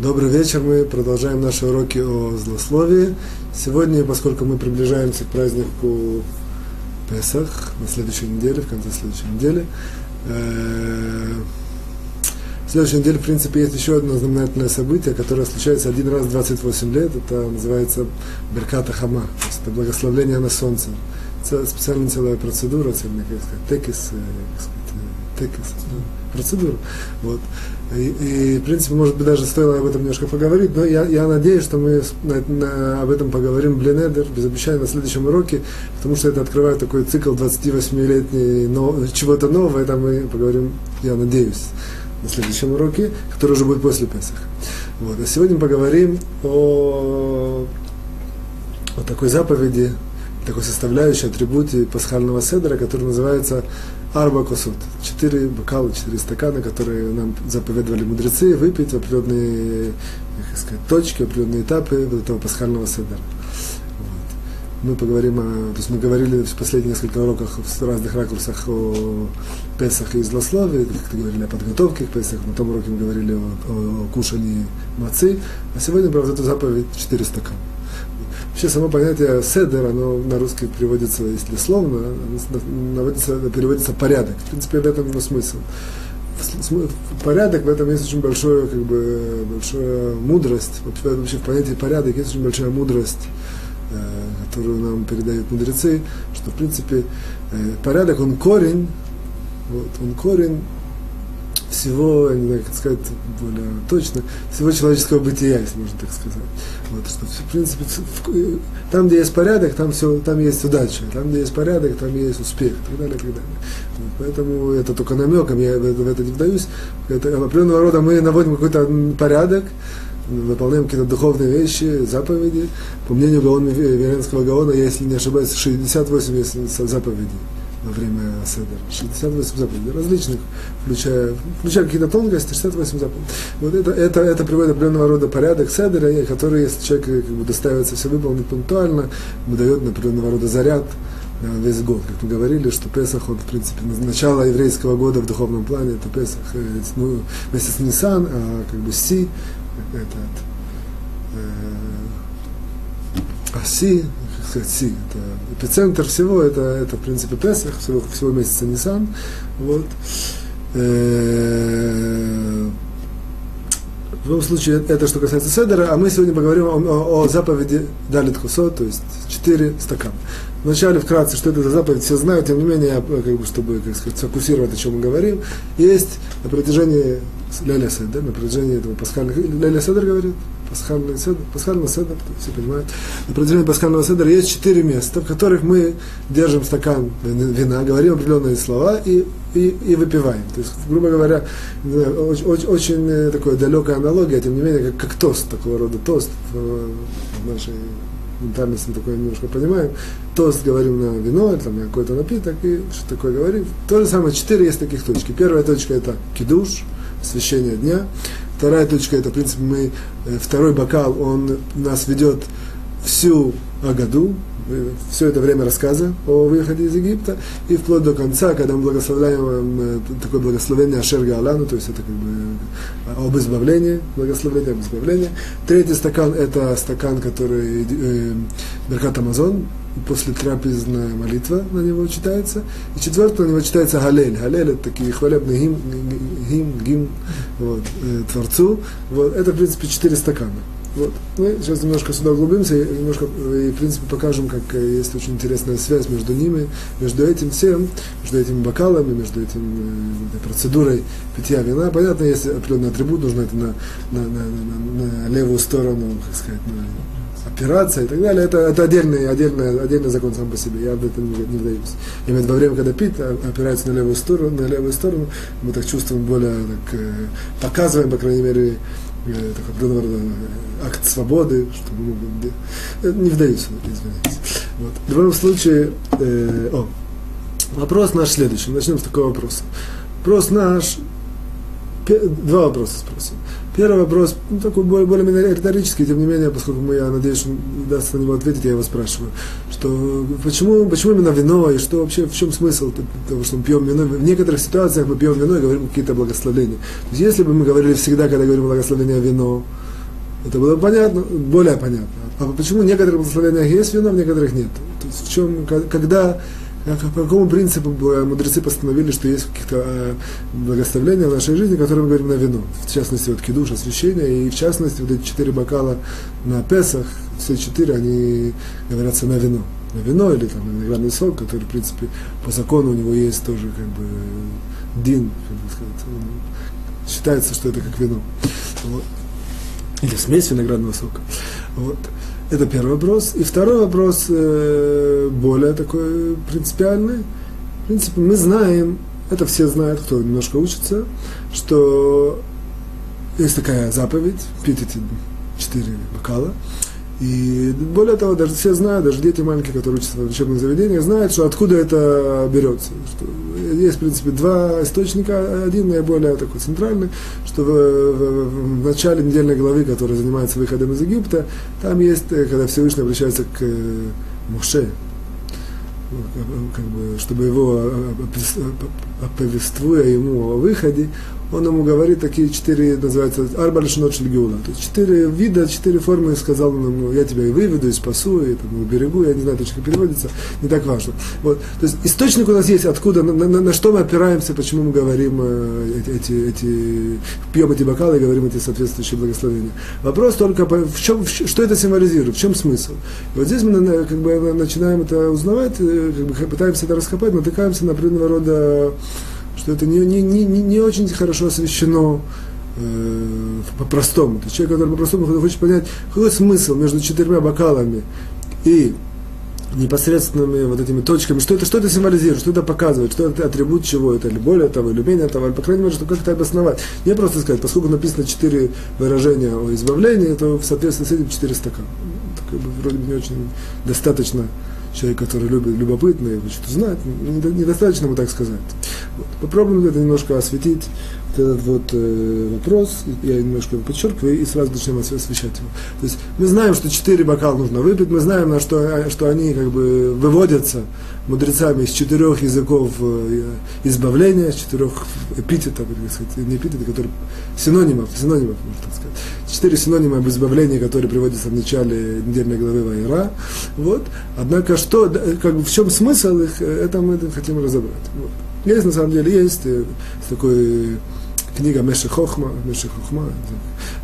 Добрый вечер, мы продолжаем наши уроки о злословии. Сегодня, поскольку мы приближаемся к празднику Песах на следующей неделе, в конце следующей недели, э, в следующей неделе, в принципе, есть еще одно знаменательное событие, которое случается один раз в 28 лет. Это называется Берката Хама, то есть это благословление на солнце. Это специальная целая процедура, целый, как сказать, текис, э, как сказать, текис, процедура. Вот. И, и, в принципе, может быть, даже стоило об этом немножко поговорить, но я, я надеюсь, что мы на, на, об этом поговорим Бленедер, без обещания, на следующем уроке, потому что это открывает такой цикл 28-летний но, чего-то нового, это мы поговорим, я надеюсь, на следующем уроке, который уже будет после Песаха. Вот. А сегодня поговорим о, о такой заповеди, такой составляющей атрибуте пасхального седра, который называется арба косут. Четыре бокала, четыре стакана, которые нам заповедовали мудрецы выпить в определенные как сказать, точки, определенные этапы вот этого пасхального седра. Мы поговорим о... То есть мы говорили в последних несколько уроках в разных ракурсах о Песах и злословии, как-то говорили о подготовке к Песах, на том уроке мы говорили о, о, о кушании мацы, а сегодня, правда, эту заповедь четыре стакана. Вообще само понятие седер, оно на русский переводится, если словно, наводится, переводится порядок. В принципе, в этом его смысл. Порядок в этом есть очень большое, как бы, большая мудрость. Вообще в понятии порядок есть очень большая мудрость, э, которую нам передают мудрецы, что в принципе э, порядок, он корень, вот, он корень всего, я не знаю, как сказать более точно, всего человеческого бытия, если можно так сказать. Вот, что, в принципе, там, где есть порядок, там, все, там есть удача, там, где есть порядок, там есть успех, и так далее, и так далее. Вот, поэтому это только намеком, я в это, в это не вдаюсь. Это, определенного рода мы наводим какой-то порядок, выполняем какие-то духовные вещи, заповеди. По мнению Гаона, Веренского Гаона, если не ошибаюсь, 68 заповедей во время Седера. 68 заповедей различных, включая, включая какие-то тонкости, 68 заповедей. Вот это, это, это приводит определенного рода порядок Седера, который, если человек э, как бы, доставится все выполнить пунктуально, ему дает определенного рода заряд на весь год. Как мы говорили, что Песах, он, в принципе, начало еврейского года в духовном плане, это Песах, э, ну, месяц Нисан, а как бы Си, этот, э, Аси, сказать, это эпицентр всего, это, это в принципе Песах, всего, всего месяца Нисан. Вот. Э, в любом случае, это что касается Седера, а мы сегодня поговорим о, о, о заповеди Далит Хусо, то есть четыре стакана. Вначале вкратце, что это за заповедь, все знают, тем не менее, я, как бы, чтобы как сказать, сфокусировать, о чем мы говорим, есть на протяжении Леля Седер, на протяжении этого пасхального... Леля Седер говорит? пасхальный седр, пасхальный седр, все понимают, на протяжении пасхального седра есть четыре места, в которых мы держим стакан вина, говорим определенные слова и, и, и выпиваем. То есть, грубо говоря, очень, очень, очень э, такая далекая аналогия, тем не менее, как, как тост, такого рода тост в, в нашей ментальности мы такое немножко понимаем. Тост говорим на вино, там на какой-то напиток, и что такое говорим. То же самое, четыре есть таких точки. Первая точка это кидуш, освящение дня. Вторая точка, это, в принципе, мы, э, второй бокал, он нас ведет всю Агаду, э, все это время рассказа о выходе из Египта, и вплоть до конца, когда мы благословляем э, такое благословение Ашерга Алану, то есть это как бы об избавлении, благословение об избавлении. Третий стакан – это стакан, который э, Беркат Амазон, после трапезная молитва на него читается. И четвертый на него читается Галель. Галель это такие хвалебные гим, гим, гим вот, э, Творцу. Вот, это, в принципе, четыре стакана. Вот. Мы сейчас немножко сюда углубимся и, немножко, и, в принципе, покажем, как э, есть очень интересная связь между ними, между этим всем, между этими бокалами, между этим э, процедурой питья вина. Понятно, есть определенный атрибут, нужно это на, на, на, на, на левую сторону, как сказать, на, операция и так далее, это, это отдельный, отдельный, отдельный закон сам по себе, я об этом не, не вдаюсь. Именно во время, когда пит, а, опирается на левую сторону, на левую сторону, мы так чувствуем более, так, э, показываем, по крайней мере, э, так, определенного рода э, акт свободы, что мы можем, не вдаюсь, извините. Вот. В любом случае, э, о, вопрос наш следующий, начнем с такого вопроса. Вопрос наш, два вопроса спросим. Первый вопрос, ну, такой более, более риторический, тем не менее, поскольку мы, я надеюсь, удастся на него ответить, я его спрашиваю, что почему, почему именно вино, и что вообще, в чем смысл того, что мы пьем вино? В некоторых ситуациях мы пьем вино и говорим какие-то благословения. То есть, если бы мы говорили всегда, когда говорим благословение вино, Это было понятно, более понятно. А почему в некоторых благословениях есть вино, в некоторых нет? То есть в чем, когда, по какому принципу мудрецы постановили, что есть каких-то э, благословления в нашей жизни, которые мы говорим на вино. В частности, вот кидуш, освящение, и в частности, вот эти четыре бокала на Песах, все четыре, они говорятся на вино. На вино или там на виноградный сок, который, в принципе, по закону у него есть тоже как бы дин, как бы сказать, считается, что это как вино. Вот или смесь виноградного сока. Вот. Это первый вопрос. И второй вопрос, э, более такой принципиальный. В принципе, мы знаем, это все знают, кто немножко учится, что есть такая заповедь, пить эти четыре бокала. И более того, даже все знают, даже дети маленькие, которые учатся в учебных заведениях, знают, что откуда это берется. Что есть, в принципе, два источника. Один наиболее такой центральный, что в, в, в начале недельной главы, которая занимается выходом из Египта, там есть, э, когда Всевышний обращается к э, Муше, как бы, чтобы его э, оповествуя ему о выходе, он ему говорит такие четыре, называется, арба шельгиула. То есть четыре вида, четыре формы, сказал он ему, я тебя и выведу, и спасу, и там, берегу, я не знаю точно, как переводится, не так важно. Вот. То есть источник у нас есть, откуда, на, на, на что мы опираемся, почему мы говорим э, эти, эти, пьем эти бокалы и говорим эти соответствующие благословения. Вопрос только, в чем, в, что это символизирует, в чем смысл. И вот здесь мы как бы, начинаем это узнавать, э, как бы, пытаемся это раскопать, натыкаемся на определенного рода что это не, не, не, не очень хорошо освещено э, по-простому. То человек, который по-простому хочет понять, какой смысл между четырьмя бокалами и непосредственными вот этими точками, что это, что это символизирует, что это показывает, что это атрибут чего это, или более того, или менее того, или, по крайней мере, что как это обосновать. Не просто сказать, поскольку написано четыре выражения о избавлении, то в соответствии с этим четыре стакана. Это как бы вроде бы не очень достаточно человек, который любит, любопытный, хочет узнать, недостаточно ему так сказать. Вот. Попробуем это немножко осветить, этот вот э, вопрос, я немножко его подчеркиваю, и сразу начнем освещать его. То есть мы знаем, что четыре бокала нужно выпить, мы знаем, на что, э, что они как бы выводятся мудрецами из четырех языков э, избавления, из четырех эпитетов, или сказать, не эпитетов, которые синонимов, синонимов, можно так сказать. Четыре синонима об избавлении, которые приводятся в начале недельной главы Вайра. Вот. Однако, что, как бы, в чем смысл их, э, это мы хотим разобрать. Вот. Есть, на самом деле, есть э, такой книга Меши Хохма, Меши Хохма,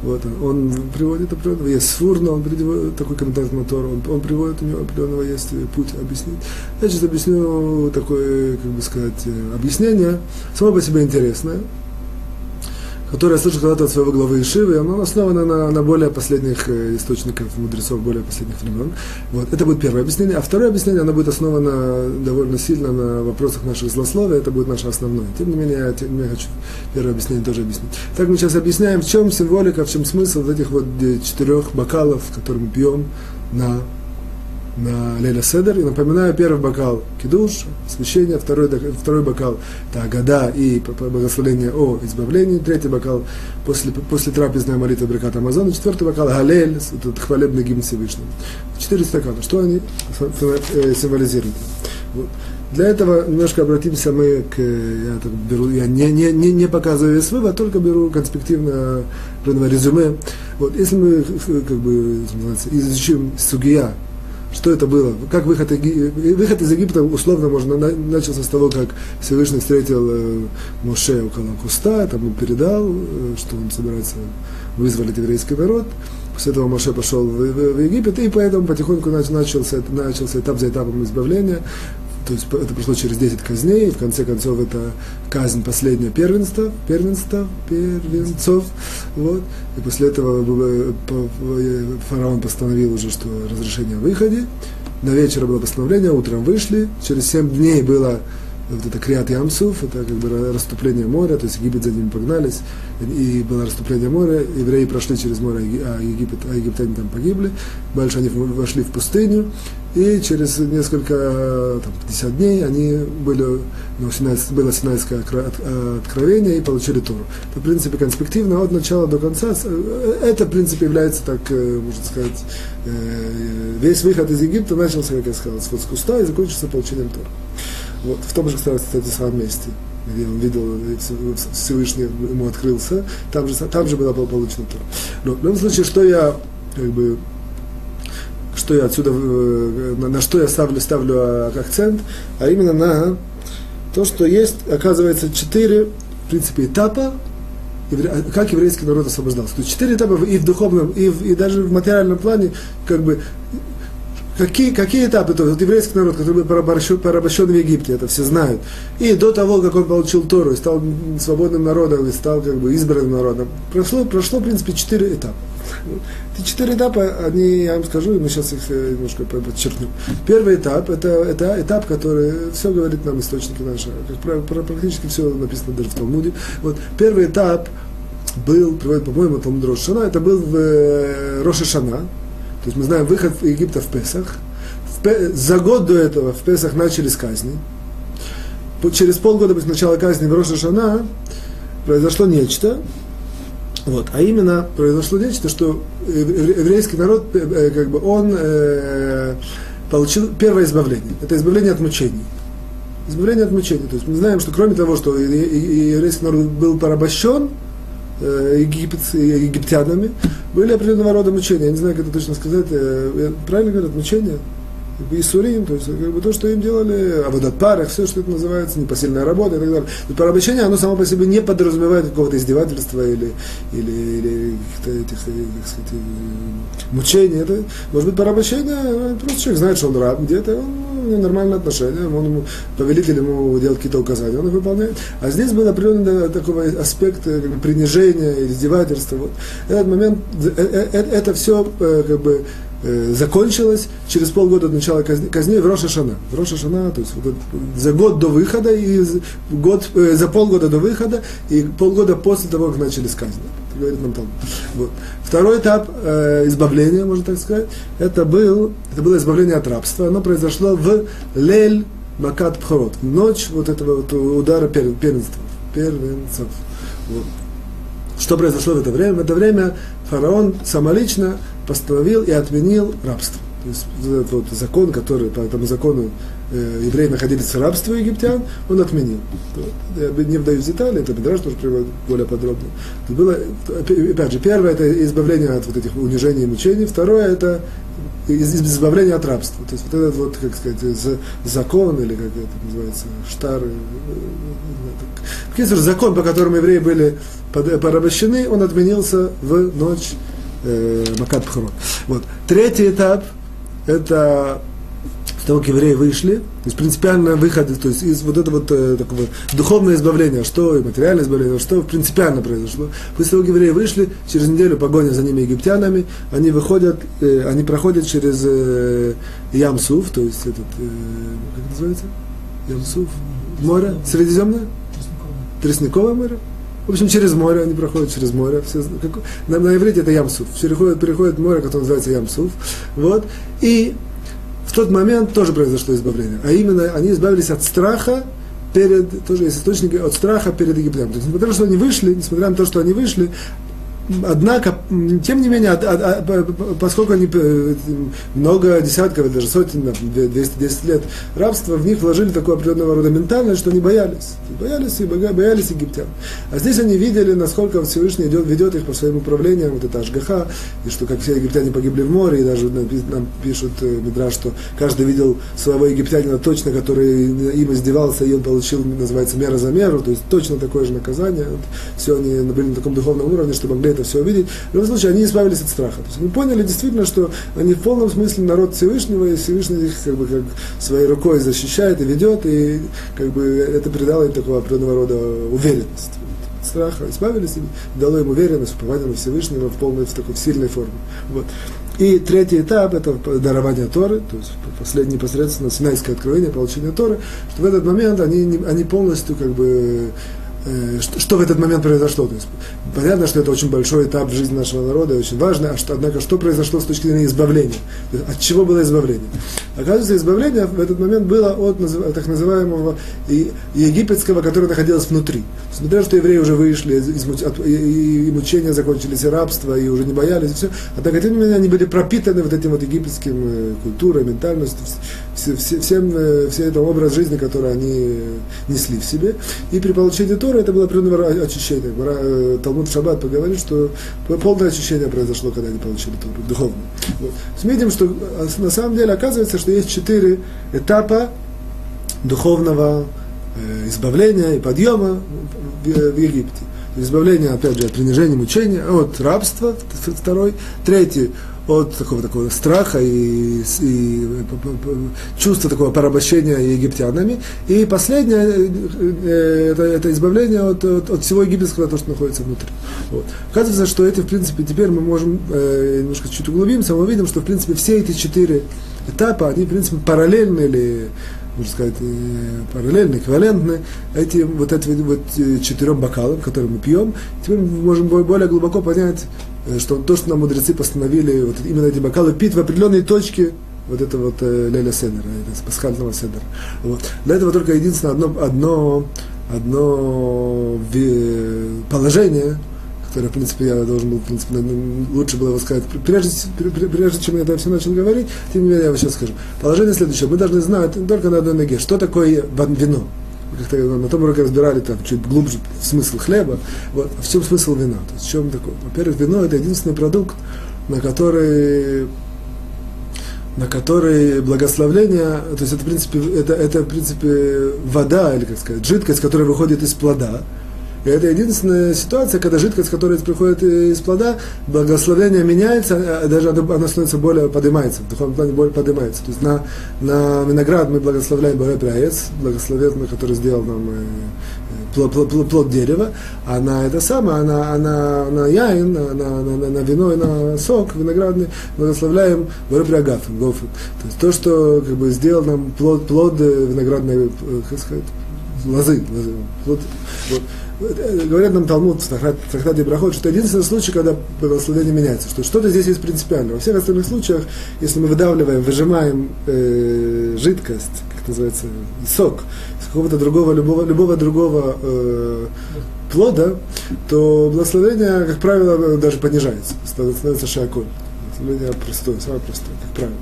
вот, он приводит определенного, есть Сфурна, он приводит такой комментарий на Тору, он, он приводит, у него определенного есть путь объяснить. Я сейчас объясню такое, как бы сказать, объяснение, само по себе интересное, которое я слышал когда-то от своего главы Ишивы, оно основано на, на более последних э, источниках мудрецов, более последних времен. Вот. Это будет первое объяснение. А второе объяснение, оно будет основано довольно сильно на вопросах наших злословия, это будет наше основное. Тем не менее, я, тем менее хочу первое объяснение тоже объяснить. Так мы сейчас объясняем, в чем символика, в чем смысл вот этих вот э, четырех бокалов, которые мы пьем на на Леля Седер. И напоминаю, первый бокал кидуш, освящение, второй, второй бокал это Агада и благословение о избавлении, третий бокал после, после трапезной молитвы Брикат Амазона, четвертый бокал Галель, этот хвалебный гимн Всевышнего. Четыре стакана. Что они э, символизируют? Вот. Для этого немножко обратимся мы к, я, так беру, я не, не, не, не показываю весь вывод, только беру конспективно резюме. Вот, если мы как бы, изучим сугия, что это было? Как выход, выход из Египта условно можно начался с того, как Всевышний встретил э, Моше около куста, там он передал, э, что он собирается вызволить еврейский народ. После этого Моше пошел в, в, в Египет, и поэтому потихоньку начался, начался этап за этапом избавления. То есть это пришло через 10 казней, и в конце концов это казнь последняя первенства, первенства, первенцов. Вот. И после этого фараон постановил уже, что разрешение о выходе. На вечер было постановление, утром вышли, через 7 дней было вот это Криат Ямсуф, это как бы расступление моря, то есть Египет за ними погнались, и было расступление моря, евреи прошли через море, а, Египет, а египтяне там погибли, дальше они вошли в пустыню, и через несколько, там, 50 дней они были, ну, Синайс, было Синайское откровение и получили Тору. Это, в принципе, конспективно от начала до конца. Э, это, в принципе, является, так, э, можно сказать, э, весь выход из Египта начался, как я сказал, с куста и закончился получением Тора. В том же, кстати, самом месте. где он видел, Всевышний ему открылся, там же, там же была получена Тора. Но в любом случае, что я как бы что я отсюда, на, на что я ставлю, ставлю акцент, а именно на то, что есть, оказывается, четыре, в принципе, этапа, как еврейский народ освобождался. То есть четыре этапа и в духовном, и, в, и даже в материальном плане, как бы, Какие, какие этапы? То, вот еврейский народ, который был порабощен, порабощен в Египте, это все знают. И до того, как он получил Тору и стал свободным народом, и стал как бы избранным народом, прошло, прошло в принципе, четыре этапа. Эти четыре этапа, они, я вам скажу, мы сейчас их э, немножко подчеркнем. Первый этап, это, это этап, который все говорит нам источники наши, практически все написано даже в Талмуде. Вот, первый этап был, по-моему, Талмуд Рошана, это был в э, Роша Шана, то есть мы знаем выход Египта в Песах. За год до этого в Песах начались казни. Через полгода после начала казни в Роша Шана произошло нечто, вот, а именно произошло нечто, что еврейский народ, э, э, как бы он э, получил первое избавление. Это избавление от мучений. Избавление от мучений. То есть мы знаем, что кроме того, что еврейский народ был порабощен, египет, египтянами, были определенного рода мучения. Я не знаю, как это точно сказать. Э, правильно говорят, мучения? Исурим, то есть как бы то, что им делали, а вот от парах, все, что это называется, непосильная работа и так далее. И порабощение, оно само по себе не подразумевает какого-то издевательства или, или, или каких-то этих, э, так сказать, э, мучений. Это, может быть, порабощение, э, просто человек знает, что он раб где-то, он, у него нормальные отношения, он ему, повелитель ему делает какие-то указания, он их выполняет. А здесь был определенный такой аспект как бы, принижения издевательства. Вот. Этот момент, это, это все как бы э, закончилось через полгода от начала казни, казни в Роша Шана. В Роша Шана, то есть за год до выхода, и год, э, за полгода до выхода, и полгода после того, как начались казни. Говорит нам там. Вот. Второй этап э, избавления, можно так сказать, это, был, это было избавление от рабства. Оно произошло в Лель Макат Пхорот, ночь вот этого вот удара первенства, первенцев. Вот. Что произошло в это время? В это время фараон самолично постановил и отменил рабство. То есть вот закон, который по этому закону евреи находились в рабстве египтян, он отменил. Я не вдаюсь в детали, это Бедраж тоже приводит более подробно. Это было, опять же, первое это избавление от вот этих унижений и мучений, второе это избавление от рабства. То есть вот этот вот, как сказать, закон, или как это называется, штар, э, э, закон, по которому евреи были порабощены, он отменился в ночь э, Макат. Вот. Третий этап – это того, как евреи вышли, то есть принципиально выход, то есть из вот этого вот э, такого духовного избавления, что и материальное избавление, что принципиально произошло. После того, как евреи вышли, через неделю погоня за ними египтянами, они выходят, э, они проходят через э, Ямсуф, то есть этот, э, как называется? Ямсуф, море, Средиземное? Тростниковое море? В общем, через море, они проходят через море. Все, как, на, на иврите это Ямсуф. Переходят, переходят море, которое называется Ямсуф. Вот. И в тот момент тоже произошло избавление. А именно, они избавились от страха перед, тоже есть источники, от страха перед египтянами. То есть, несмотря на то, что они вышли, несмотря на то, что они вышли, Однако, тем не менее, поскольку они э, много десятков, даже сотен, 210 лет рабства, в них вложили такую определенного рода ментальность, что они боялись. Боялись и боялись египтян. А здесь они видели, насколько Всевышний идет, ведет их по своим управлениям, вот это Ашгаха, и что как все египтяне погибли в море, и даже нам пишут э, Мидра, что каждый видел своего египтянина точно, который им издевался, и он получил, называется, мера за меру, то есть точно такое же наказание. Вот, все они были на таком духовном уровне, что могли это все увидеть. В любом случае, они избавились от страха. То есть мы поняли действительно, что они в полном смысле народ Всевышнего, и Всевышний их как бы как своей рукой защищает и ведет, и как бы это придало им такого определенного рода уверенность. Страха избавились, и дало им уверенность, упование на Всевышнего в полной, в такой в сильной форме. Вот. И третий этап – это дарование Торы, то есть последнее непосредственно синайское откровение, получение Торы, что в этот момент они, они полностью как бы Э, что, что в этот момент произошло. То есть, понятно, что это очень большой этап в жизни нашего народа, очень важно, а что, однако что произошло с точки зрения избавления? От чего было избавление? Оказывается, избавление в этот момент было от так называемого египетского, которое находилось внутри. То, что евреи уже вышли, и, и мучения закончились, и рабство, и уже не боялись, и все, однако, тем не менее, они были пропитаны вот этим вот египетским э, культурой, ментальностью, все, все, всем, э, все это образ жизни, который они несли в себе. И при получении Торы это было определенное очищение. Э, Талмуд Шаббат поговорит, что полное очищение произошло, когда они получили Тору, духовно. Вот. Видим, что а, на самом деле оказывается, что есть четыре этапа духовного э, избавления и подъема в, в Египте. Избавление, опять же, от принижения, мучения, от рабства, второй. Третий, от такого, такого страха и, и чувства такого порабощения египтянами. И последнее, э, это, это избавление от, от, от всего египетского, то, что находится внутри. Вот. Оказывается, что эти, в принципе, теперь мы можем э, немножко чуть углубимся, мы увидим, что, в принципе, все эти четыре этапа, они, в принципе, параллельны или можно сказать, э, параллельно, эквивалентны этим вот этим вот э, четырем бокалам, которые мы пьем. Теперь мы можем более глубоко понять, э, что то, что нам мудрецы постановили, вот именно эти бокалы пить в определенной точке вот это вот э, Леля Седера, пасхального Седера. Вот. Для этого только единственное одно, одно, одно положение, который, в принципе, я должен был, в принципе, лучше было его сказать, прежде, прежде чем я это все начал говорить, тем не менее, я вам сейчас скажу. Положение следующее. Мы должны знать только на одной ноге, что такое вино. Как-то на том уроке разбирали там чуть глубже смысл хлеба. Вот, в чем смысл вина? То есть, в чем такое? Во-первых, вино это единственный продукт, на который на который благословление, то есть это, в принципе, это, это, в принципе, вода, или, как сказать, жидкость, которая выходит из плода, и это единственная ситуация, когда жидкость, которая приходит из плода, благословение меняется, а даже она становится более поднимается, в духовном плане более поднимается. То есть на, на виноград мы благословляем Боре Праец, благословенный, который сделал нам э, плод, плод, плод дерева, а на это самое, а на, а на, яин, на, на, на, на вино и на сок виноградный благословляем Боре Гофен. То есть то, что как бы, сделал нам плод, плод виноградной, э, как сказать, лозы, лозы плод, вот. Говорят нам Талмуд в трактате Брахот, что это единственный случай, когда благословение меняется, что что-то здесь есть принципиально. Во всех остальных случаях, если мы выдавливаем, выжимаем э, жидкость, как называется, сок, из какого-то другого, любого, любого другого э, плода, то благословение, как правило, даже понижается, становится шиаколь. Благословение простое, самое простое, как правило.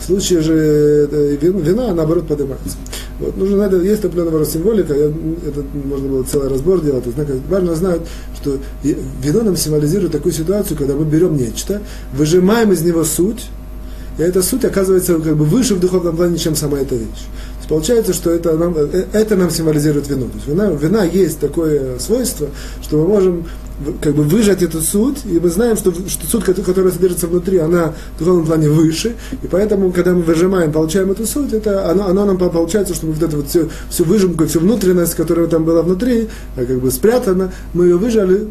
В случае же э, вина, наоборот, поднимается. Вот, нужно надо, есть определенного символика, я, это можно было целый разбор делать, однако важно знать, что вино нам символизирует такую ситуацию, когда мы берем нечто, выжимаем из него суть, и эта суть оказывается как бы выше в духовном плане, чем сама эта вещь. Получается, что это нам, э, это нам символизирует вино. То есть вина, вина есть такое свойство, что мы можем как бы выжать эту суть, и мы знаем, что, что суть, которая содержится внутри, она в духовном плане выше, и поэтому, когда мы выжимаем, получаем эту суть, это, она, она нам получается, что мы вот эту вот всю, всю выжимку, всю внутренность, которая там была внутри, а как бы спрятана, мы ее выжали,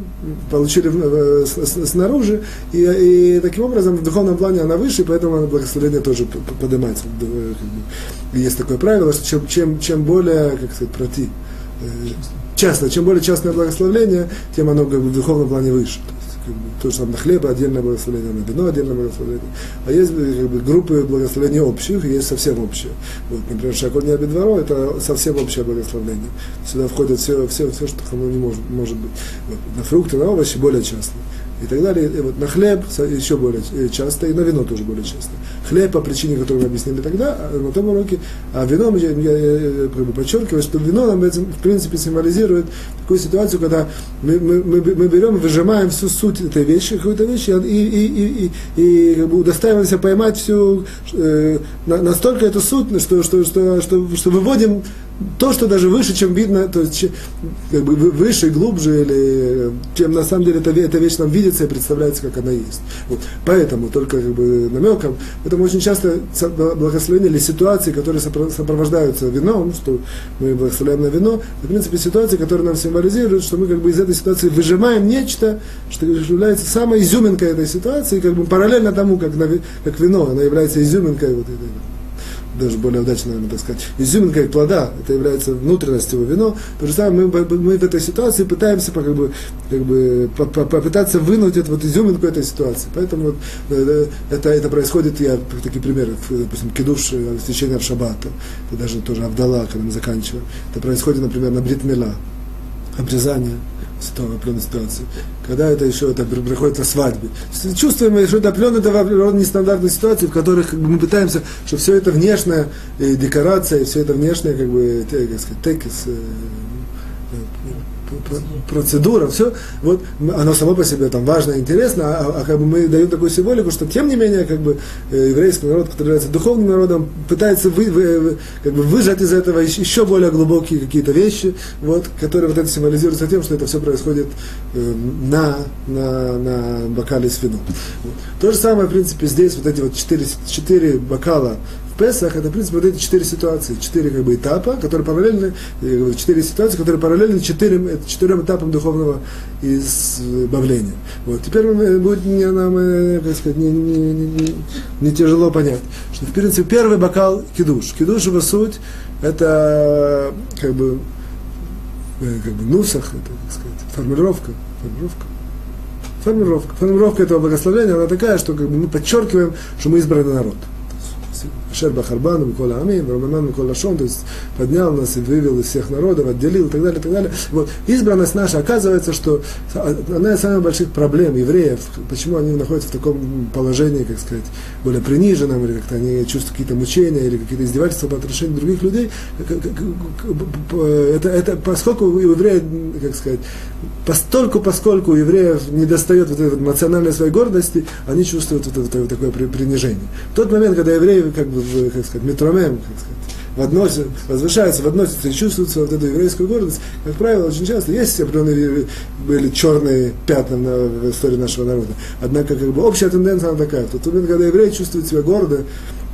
получили э, снаружи, и, и таким образом в духовном плане она выше, и поэтому благословение тоже поднимается. Бы. Есть такое правило, что чем, чем, чем более, как сказать, проти, э, частно. Чем более частное благословление, тем оно как бы, в духовном плане выше. То есть, как бы, то, что там на хлеб отдельное благословение, на вино отдельное благословение. А есть как бы, группы благословений общих, есть совсем общие. Вот, например, шаколь не обедворо, это совсем общее благословение. Сюда входит все, все, все что оно не может, может быть. Вот, на фрукты, на овощи более часто и так далее. И вот на хлеб еще более э, часто, и на вино тоже более часто. Хлеб по причине, которую мы объяснили тогда, а на том уроке, а вино, я, я, я как подчеркиваю, что вино нам, в принципе, символизирует такую ситуацию, когда мы, мы, мы, мы берем, выжимаем всю суть этой вещи, какой-то вещи, и, и, и, и, и как бы удостаиваемся поймать всю, э, настолько эту суть, что, что, что, что, что выводим то, что даже выше, чем видно, то есть как бы выше, глубже, или чем на самом деле эта, эта вещь нам видится и представляется, как она есть. Вот. Поэтому, только как бы намеком, поэтому очень часто благословение или ситуации, которые сопровождаются вином, что мы благословляем на вино, это, в принципе, ситуации, которые нам символизируют, что мы как бы из этой ситуации выжимаем нечто, что является самой изюминкой этой ситуации, как бы параллельно тому, как, на, как вино, оно является изюминкой вот этой даже более удачно, наверное, так сказать, изюминкой плода, это является внутренностью его вино, то же самое мы, мы в этой ситуации пытаемся как бы, как бы попытаться вынуть эту вот изюминку этой ситуации. Поэтому вот, э, это, это происходит, я такие примеры, допустим, кидуш, э, священие в шаббата, это даже тоже Авдала, когда мы заканчиваем. Это происходит, например, на бритмила, обрезание в определенной ситуации. Когда это еще это приходит на свадьбе. Чувствуем, что это определенная это нестандартные ситуации, в которых мы пытаемся, что все это внешняя декорация, все это внешняя, как бы, как сказать, текис, э, процедура, все, вот оно само по себе там важно, интересно, а, а как бы мы даем такую символику, что тем не менее, как бы э, еврейский народ, который является духовным народом, пытается вы, вы, как бы выжать из этого еще более глубокие какие-то вещи, вот, которые вот это символизируются тем, что это все происходит э, на, на, на бокале с вином. То же самое, в принципе, здесь вот эти вот четыре, четыре бокала в Песах это, в принципе, вот эти четыре ситуации, четыре как бы, этапа, которые параллельны, четыре ситуации, которые параллельны четырем, четырем этапам духовного избавления. Вот. Теперь будет не, нам, э, как сказать, не, не, не, не тяжело понять, что, в принципе, первый бокал кидуш. Кидуш его суть, это как бы, э, как бы нусах, это, так сказать, формулировка, формулировка формулировка. Формулировка этого благословения, она такая, что как бы, мы подчеркиваем, что мы избранный народ. Ашер Бахарбану, Микола Амин, Раманан Микола Шон, то есть поднял нас и вывел из всех народов, отделил и так далее, и так далее. Вот. Избранность наша, оказывается, что одна из самых больших проблем евреев, почему они находятся в таком положении, как сказать, более приниженном, или как-то они чувствуют какие-то мучения, или какие-то издевательства по отношению других людей, это, это поскольку у еврея, как сказать, постольку, поскольку у евреев не достает вот этой эмоциональной своей гордости, они чувствуют вот это, вот такое принижение. В тот момент, когда евреи, как бы, как сказать, метромем, как сказать, возносят, возвышаются, возносятся и чувствуют вот эту еврейскую гордость, как правило, очень часто есть определенные были черные пятна на, в истории нашего народа. Однако, как бы, общая тенденция она такая. В тот момент, когда еврей чувствует себя гордо,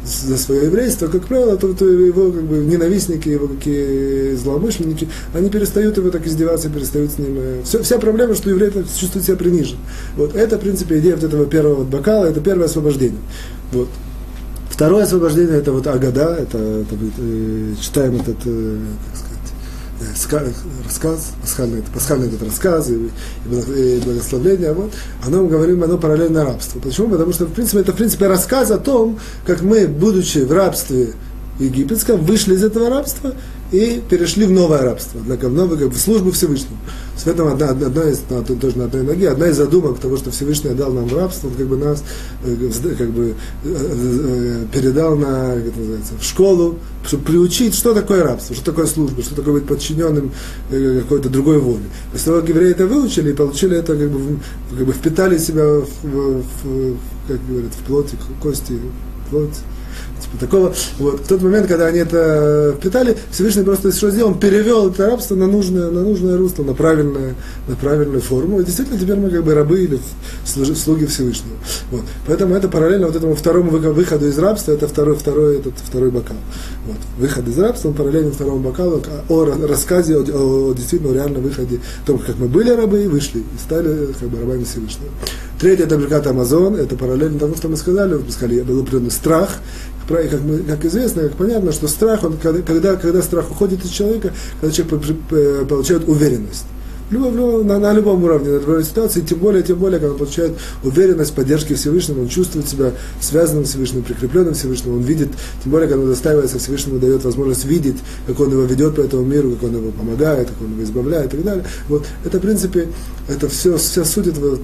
за свое еврейство, как правило, то, то его как бы, ненавистники, его какие злоумышленники, они перестают его так издеваться, перестают с ним. Э, Все, вся проблема, что еврей чувствует себя принижен. Вот это, в принципе, идея вот этого первого бокала, это первое освобождение. Вот. Второе освобождение это вот Агада, это, это э, читаем этот, э, как сказать, э, рассказ, пасхальный, пасхальный этот рассказ и, и благословление, вот, оно, мы говорим, оно параллельно рабству. Почему? Потому что, в принципе, это, в принципе, рассказ о том, как мы, будучи в рабстве египетском, вышли из этого рабства и перешли в новое рабство, для, в, как, в службу Всевышнему. В этом одна, одна из, на, тоже на одной ноге, одна из задумок того, что Всевышний дал нам рабство, он как бы нас э, как бы, э, э, передал на, как это называется, в школу, чтобы приучить, что такое рабство, что такое служба, что такое быть подчиненным какой-то другой воле. После того, как евреи это выучили и получили это, как бы, как бы впитали себя в, в, в как говорят, в плоти, кости, плоть, Типа такого, вот, в тот момент, когда они это впитали, Всевышний просто что сделал, он перевел это рабство на нужное, на нужное русло, на правильное, на правильную форму. И действительно теперь мы как бы рабы или слуги Всевышнего. Вот. Поэтому это параллельно вот этому второму выходу из рабства, это второй, второй, этот, второй бокал. Вот. Выход из рабства, он параллельно второму бокалу о рассказе, о, о, о действительно реальном выходе, о том, как мы были рабы вышли, и стали как бы рабами Всевышнего. Третье это Брикат Амазон, это параллельно тому, что мы сказали, мы сказали, был определенный страх, как, мы, как известно, как понятно, что страх, он, когда, когда страх уходит из человека, когда человек получает уверенность любом, на, на любом уровне, на любой ситуации, тем более, тем более, когда он получает уверенность, поддержки Всевышнего, он чувствует себя связанным Всевышним, прикрепленным Всевышним, он видит, тем более, когда он достаивается Всевышнему, дает возможность видеть, как он его ведет по этому миру, как он его помогает, как он его избавляет и так далее. Вот это, в принципе, это все, вся суть этого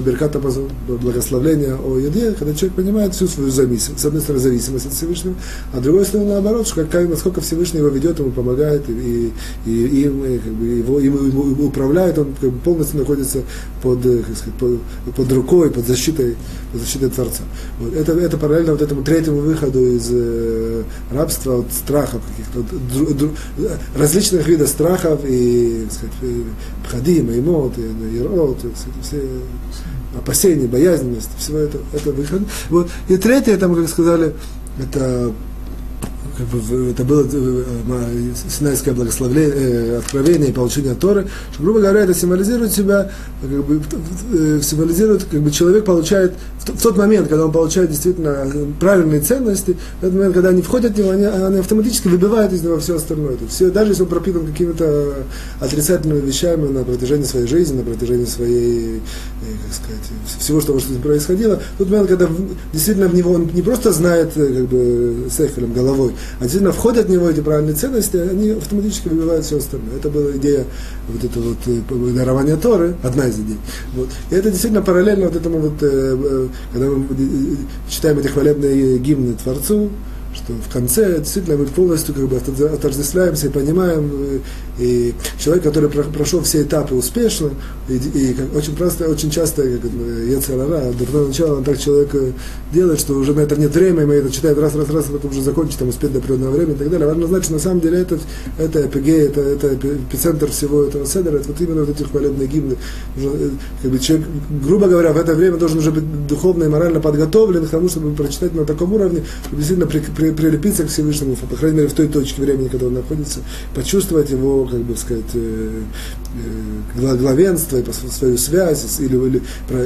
Берката благословления о еде, когда человек понимает всю свою зависимость, с одной стороны, зависимость от Всевышнего, а с другой стороны, наоборот, что как, насколько Всевышний его ведет, ему помогает, и, и, и и, как бы, его, ему, ему управляет, он как бы, полностью находится под, э, как сказать, под, под рукой, под защитой, под защитой Творца. Вот. Это, это параллельно вот этому третьему выходу из э, рабства, от страхов каких-то, дру, дру, различных видов страхов и, так сказать, пхадим, имот, ирот, все опасения, боязненность, всего это, это выход. Вот. И третье, там, как сказали, это как бы, это было э, синайское благословение, э, откровение и получение Торы, что, грубо говоря, это символизирует себя, как бы, э, символизирует, как бы человек получает, в, тот момент, когда он получает действительно правильные ценности, в тот момент, когда они входят в него, они, они автоматически выбивают из него все остальное. Это все, даже если он пропитан какими-то отрицательными вещами на протяжении своей жизни, на протяжении своей, как сказать, всего, что, что происходило, в тот момент, когда действительно в него он не просто знает как бы, с головой, а действительно входят в него эти правильные ценности, они автоматически выбивают все остальное. Это была идея вот это вот э, дарования Торы, одна из идей. Вот. И это действительно параллельно вот этому вот, э, э, когда мы читаем эти хвалебные гимны Творцу, что в конце действительно мы полностью как бы отождествляемся и понимаем, и человек, который прошел все этапы успешно, и, и очень, просто, очень часто, как Ецарара, дурное начало, он так человека делает, что уже на это нет времени, мы это читаем раз, раз, раз, потом уже закончить, там, успеть до определенного времени и так далее. Важно знать, что на самом деле это, это ЭПГ, это, это эпицентр всего этого седера, это вот именно вот эти хвалебные гимны. Э, как бы человек, грубо говоря, в это время должен уже быть духовно и морально подготовлен к тому, чтобы прочитать на таком уровне, чтобы действительно при, при, прилепиться к Всевышнему, по крайней мере, в той точке времени, когда он находится, почувствовать его, как бы сказать, э, э, главенство и свою связь, или, или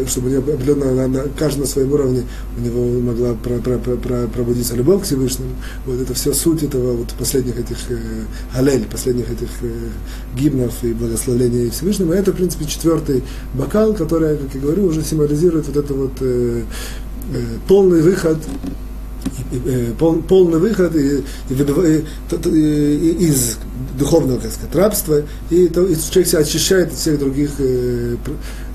чтобы определенно на, на каждом своем уровне у него могла про, про, про, про, пробудиться любовь к Всевышнему. Вот это все суть этого вот последних этих э, галель, последних этих э, гимнов и благословения Всевышнему. Это, в принципе, четвертый бокал, который, как я говорю, уже символизирует вот это вот э, э, полный выход полный выход из духовного как сказать, рабства, и, человек себя очищает от всех других э,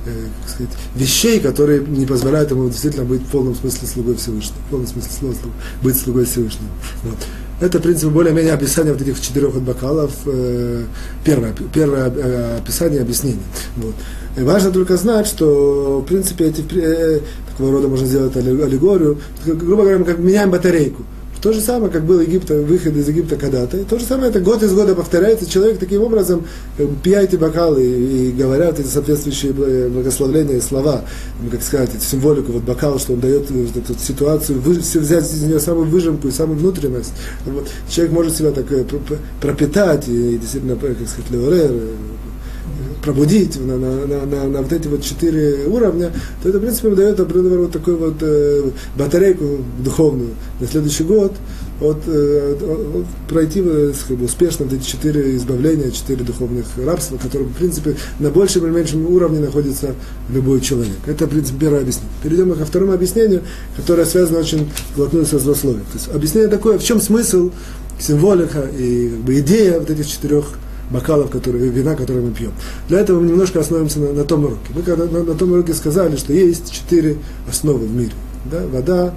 э, сказать, вещей, которые не позволяют ему действительно быть в полном смысле слугой Всевышнего, в полном смысле слова, быть слугой Всевышнего. Вот. Это, в принципе, более-менее описание вот этих четырех бокалов, э, первое, первое описание, объяснение. Вот. Важно только знать, что, в принципе, эти, такого рода можно сделать аллегорию, грубо говоря, мы как меняем батарейку. То же самое, как был Египет, выход из Египта когда-то. И то же самое, это год из года повторяется. Человек таким образом э, пьет эти бокалы и, и говорят эти соответствующие благословления, слова, ну, как сказать, эту символику, вот бокал, что он дает эту ситуацию, вы, взять из нее самую выжимку и самую внутренность. Вот. Человек может себя так э, пропитать и, и действительно, как сказать, леорер, пробудить на, на, на, на, на вот эти вот четыре уровня, то это, в принципе, дает, например, вот такую вот э, батарейку духовную на следующий год, от, э, от, пройти э, как бы, успешно вот эти четыре избавления, четыре духовных рабства, которые, в принципе, на большем или меньшем уровне находится любой человек. Это, в принципе, первое объяснение. Перейдем ко второму объяснению, которое связано очень плотно со злословием. То есть объяснение такое, в чем смысл, символика и как бы, идея вот этих четырех бокалов, которые, вина, которые мы пьем. Для этого мы немножко остановимся на, на том уроке. Мы когда на, на том уроке сказали, что есть четыре основы в мире. Да? Вода,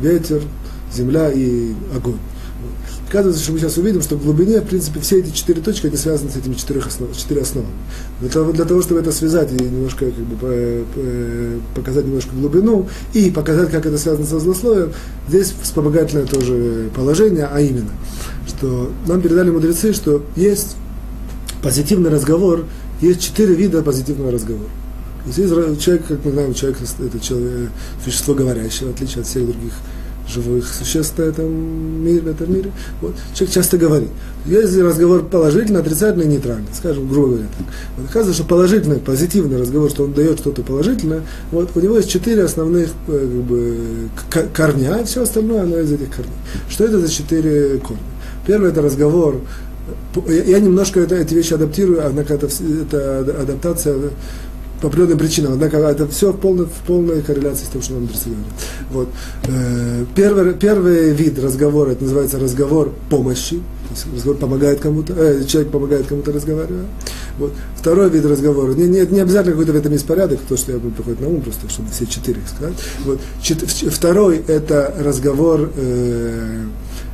ветер, земля и огонь. Оказывается, что мы сейчас увидим, что в глубине, в принципе, все эти четыре точки, они связаны с этими четырех основ, четыре основами. Для того, для того, чтобы это связать и немножко как бы, показать немножко глубину и показать, как это связано со злословием, здесь вспомогательное тоже положение, а именно, что нам передали мудрецы, что есть позитивный разговор, есть четыре вида позитивного разговора. Есть человек, как мы знаем, человек это человек, существо говорящее, в отличие от всех других живых существ на этом мире, в этом мире. Вот. Человек часто говорит. Есть разговор положительный, отрицательный, нейтральный, скажем, грубо говоря. Так. Вот. Оказывается, что положительный, позитивный разговор, что он дает что-то положительное, вот, у него есть четыре основных э, как бы, корня, а все остальное, оно из этих корней. Что это за четыре корня? Первый это разговор я немножко это, эти вещи адаптирую, однако это, это адаптация по определенным причинам. Однако это все в полной, в полной корреляции с тем, что нам мудрецы говорят. Вот. Э, первый, первый вид разговора, это называется разговор помощи. То есть разговор помогает кому-то, э, человек помогает кому-то разговаривая. Вот. Второй вид разговора, не, не, не обязательно какой-то в этом есть порядок, то, что я буду приходить на ум, просто чтобы все четыре сказать. Вот. Чет, второй это разговор э,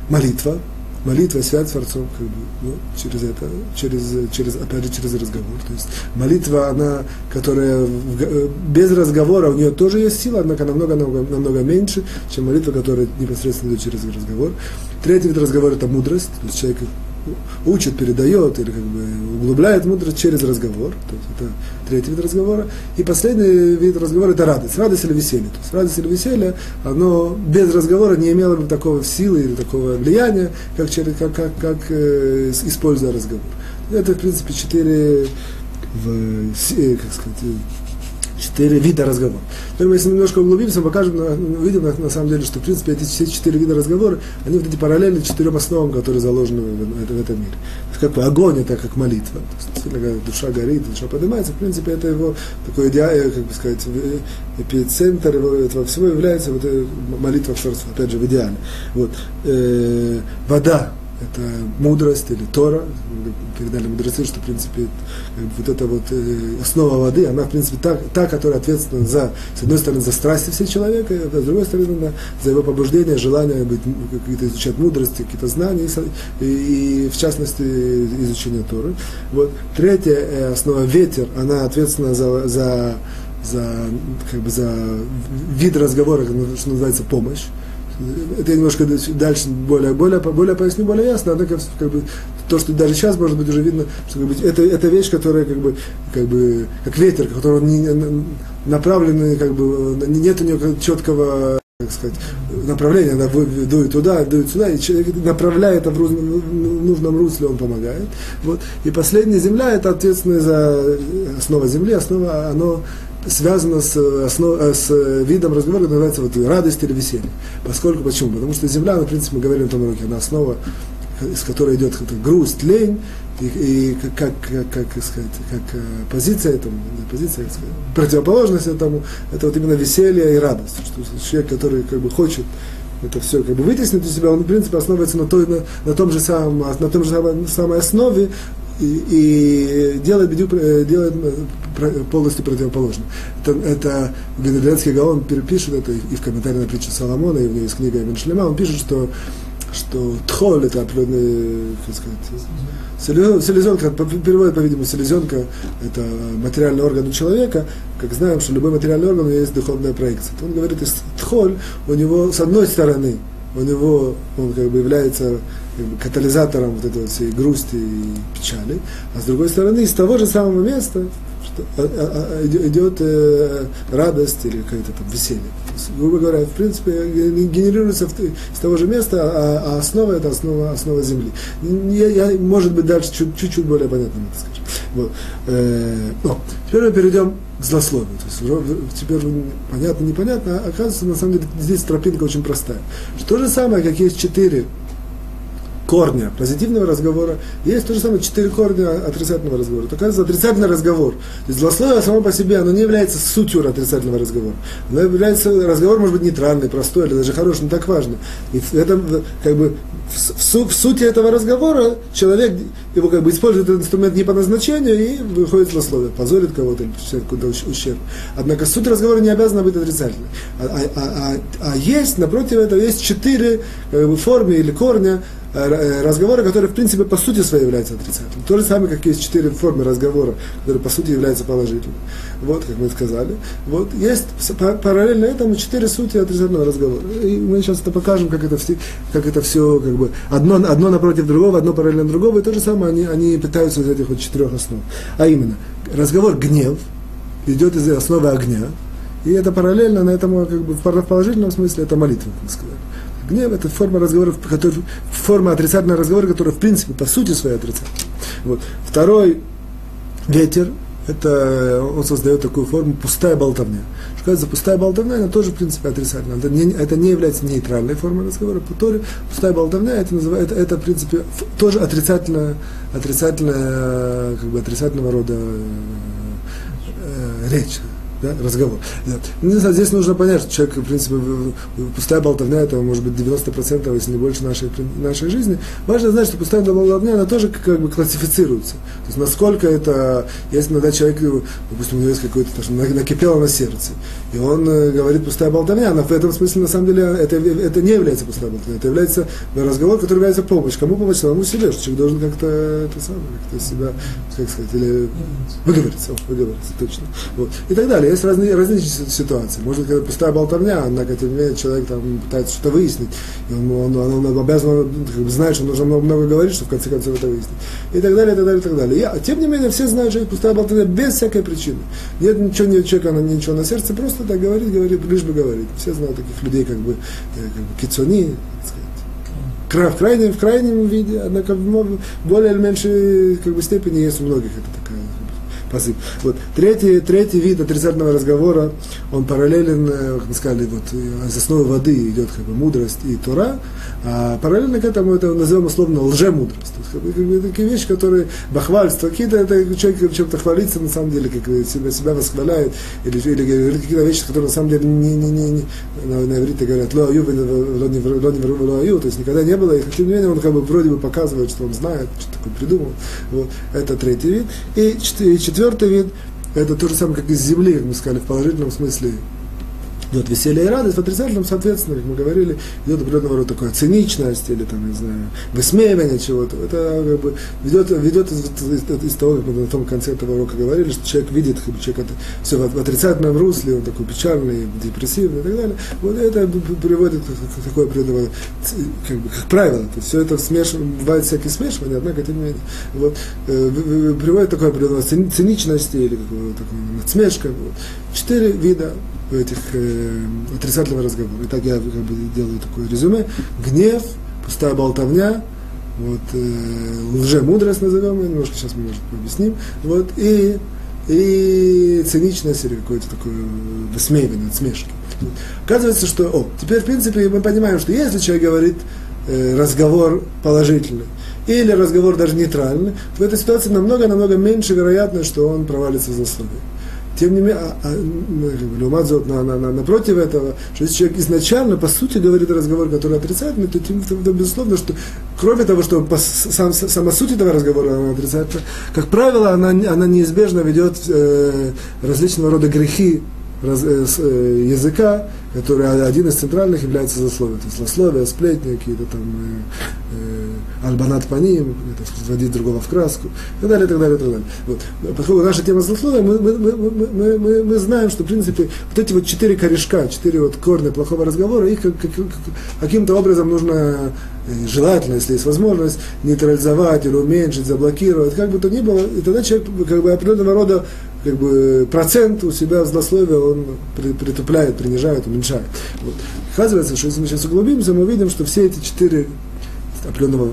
молитва, молитва, связь с Творцом, как бы, ну, через это, через, через, опять же, через разговор. То есть молитва, она, которая в, без разговора, у нее тоже есть сила, однако намного, намного, намного меньше, чем молитва, которая непосредственно идет через разговор. Третий вид разговора – это мудрость, то есть человек учит, передает или как бы углубляет мудрость через разговор. То есть это третий вид разговора. И последний вид разговора это радость. Радость или веселье. То есть радость или веселье, оно без разговора не имело бы такого силы или такого влияния, как, через, как, как, как э, используя разговор. Это, в принципе, четыре, в, э, как сказать, четыре вида разговора. Теперь мы, если немножко углубимся, покажем, увидим на, на самом деле, что в принципе эти все четыре вида разговора, они вот эти параллельны четырем основам, которые заложены в, в, в этом мире. Как бы огонь это как молитва. То есть, когда душа горит, душа поднимается, в принципе, это его такой идеал, э, как бы сказать, эпицентр его, этого всего является вот молитва в Творцу, опять же, в идеале. Вот. Э, вода это мудрость или Тора, передали мудрецы, что, в принципе, вот эта вот э, основа воды, она, в принципе, та, та, которая ответственна за, с одной стороны, за страсти всего человека, а с другой стороны, за его побуждение, желание быть, какие-то изучать мудрости, какие-то знания, и, и, в частности, изучение Торы. Вот. Третья э, основа ветер, она ответственна за, за за, как бы за вид разговора, что называется помощь это немножко дальше более, более, более поясню, более ясно, однако как бы, то, что даже сейчас может быть уже видно, что как бы, это, это вещь, которая как бы, как бы как ветер, который не, направленный, как бы, нет у него четкого как сказать, направление, она дует туда, дует сюда, и человек направляет в нужном русле, он помогает. Вот. И последняя земля, это ответственная за основа земли, основа, оно связано с, основ, э, с видом разговора, который называется вот, радость или веселье. Поскольку, почему? Потому что земля, она, в принципе, мы говорили на том уроке, она основа, из которой идет грусть, лень, и, и как, как, как, как, сказать, как э, позиция этому, позиция, сказать, противоположность этому, это вот именно веселье и радость. Что человек, который как бы хочет это все как бы вытеснить из себя, он в принципе основывается на, той, на, на том же самом, на том же самой основе, и, и бедю, э, делает э, полностью противоположно. Это, это Генеральский Гаон перепишет это и в комментарии на притчу Соломона, и у него есть книга Ибн он пишет, что, что тхоль это определенный, как сказать, селезенка, переводит, по-видимому, селезенка это материальный орган у человека, как знаем, что любой материальный орган у него есть духовная проекция. Он говорит, из тхоль у него с одной стороны у него он как бы является как бы, катализатором вот этой вот всей грусти и печали, а с другой стороны, из того же самого места что, а, а, а, идет э, радость или какое-то там веселье. Есть, грубо говоря, в принципе, генерируется из того же места, а, а основа это основа, основа земли. Я, я, может быть, дальше чуть, чуть более понятно это скажу. Вот. Э, но, теперь мы перейдем к злословию. То есть, теперь понятно, непонятно, а оказывается, на самом деле, здесь тропинка очень простая. Что же самое, как есть четыре корня позитивного разговора, есть то же самое четыре корня отрицательного разговора. То, оказывается, отрицательный разговор. То есть злословие само по себе, оно не является сутью отрицательного разговора. Оно является, разговор может быть нейтральный, простой или даже хороший, не так важно. И это как бы в, в сути этого разговора человек его как бы использует этот инструмент не по назначению и выходит злословие, позорит кого-то или какой-то ущерб. Однако суть разговора не обязана быть отрицательной. А, а, а, а, а есть, напротив этого, есть четыре как бы, формы или корня Э, э, разговора, который, в принципе, по сути своей является отрицательным. То же самое, как есть четыре формы разговора, которые, по сути, являются положительными. Вот, как мы сказали. Вот, есть параллельно этому четыре сути отрицательного разговора. И мы сейчас это покажем, как это, все, как это все, как бы, одно, одно напротив другого, одно параллельно другого, и то же самое они, они питаются из этих вот четырех основ. А именно, разговор гнев идет из основы огня, и это параллельно, на этом, как бы, в положительном смысле, это молитва, так сказать. Гнев – это форма разговора, который, форма отрицательного разговора, которая, в принципе, по сути своей отрицательная. Вот. Второй ветер – это он создает такую форму пустая болтовня. Что кажется, пустая болтовня, она тоже, в принципе, отрицательная. Это не, это не является нейтральной формой разговора. По Торе пустая болтовня, это, это, это, в принципе, тоже отрицательная, отрицательная, как бы отрицательного рода э, э, речь да, разговор. Да. Ну, здесь нужно понять, что человек, в принципе, пустая болтовня, это может быть 90%, если не больше нашей, нашей жизни. Важно знать, что пустая болтовня, она тоже как бы классифицируется. То есть, насколько это, если иногда человек, допустим, у него есть какой-то, накипело на сердце, и он э, говорит пустая болтовня, но в этом смысле, на самом деле, это, это не является пустая болтовня, это является разговор, который является помощь. Кому помочь? Самому себе, что человек должен как-то, это самое, как-то себя, как сказать, или выговориться, выговориться, точно. Вот. И так далее есть разные, различные ситуации. Может, когда пустая болтовня, однако, тем не менее, человек там пытается что-то выяснить, и он, он, он, он обязан, как бы, знает, что нужно много, много говорить, чтобы в конце концов это выяснить. И так далее, и так далее, и так далее. Я, тем не менее, все знают, что это пустая болтовня без всякой причины. Нет ничего, нет человека, ничего на сердце, просто так говорит, говорит, лишь бы говорит. Все знают таких людей, как бы, э, как бы кицуни, в крайнем, в крайнем виде, однако в более или меньшей как бы, степени есть у многих это такая посып. Вот. Третий, третий вид отрицательного разговора, он параллелен, э, как мы сказали, вот, э, из основы воды идет как бы, мудрость и Тора, а параллельно к этому это назовем условно лжемудрость. Есть, как бы, такие вещи, которые бахвальство, какие-то это человек чем-то хвалится, на самом деле, как себя, себя восхваляет, или, или, или какие-то вещи, которые на самом деле не, не, не, не на, на иврите говорят, ло аю, ло не ло аю, то есть никогда не было, и тем не менее он как бы вроде бы показывает, что он знает, что такое придумал. Вот. Это третий вид. И четвертый вид, это то же самое, как из земли, как мы сказали, в положительном смысле идет веселье и радость, в отрицательном, соответственно, как мы говорили, идет определенного рода такая циничность или там, не знаю, высмеивание чего-то. Это как бы ведет, ведет из, из, из того, как мы на том конце этого урока говорили, что человек видит, как бы, человек это все в, отрицательном русле, он такой печальный, депрессивный и так далее. Вот это приводит к такой определенного, как, бы, как правило, то есть все это смешивание, бывает всякие смешивания, однако тем не менее, вот, э, приводит к такой определенной циничности или какого-то такого надсмешка. Вот. Четыре вида этих э, отрицательного разговора. Итак, я как бы делаю такое резюме. Гнев, пустая болтовня, вот, э, лжемудрость назовем ее, немножко сейчас мы, может, объясним, вот, и, и циничность или какое-то такое высмеивание, смешки. Вот. Оказывается, что, о, теперь, в принципе, мы понимаем, что если человек говорит э, разговор положительный, или разговор даже нейтральный, в этой ситуации намного-намного меньше вероятно, что он провалится в заслуги. Тем не менее, а, а, на, на, на, напротив этого, что если человек изначально, по сути, говорит разговор, который отрицательный, то, тем, то, то безусловно, что кроме того, что по, сам, сама суть этого разговора она отрицательна, как правило, она, она неизбежно ведет э, различного рода грехи раз, э, э, языка, который один из центральных является злословием. То есть злословие, сплетни, какие-то там э, э, альбанат по ним, это вводить другого в краску, и так далее, и так далее, и так далее. Вот. Поскольку наша тема злословия, мы, мы, мы, мы, мы, мы знаем, что, в принципе, вот эти вот четыре корешка, четыре вот корня плохого разговора, их как, как, каким-то образом нужно э, желательно, если есть возможность, нейтрализовать или уменьшить, заблокировать, как бы то ни было, и тогда человек как бы определенного рода как бы процент у себя злословия он притупляет, принижает, уменьшает. Вот. Оказывается, что если мы сейчас углубимся, мы видим, что все эти четыре определенного,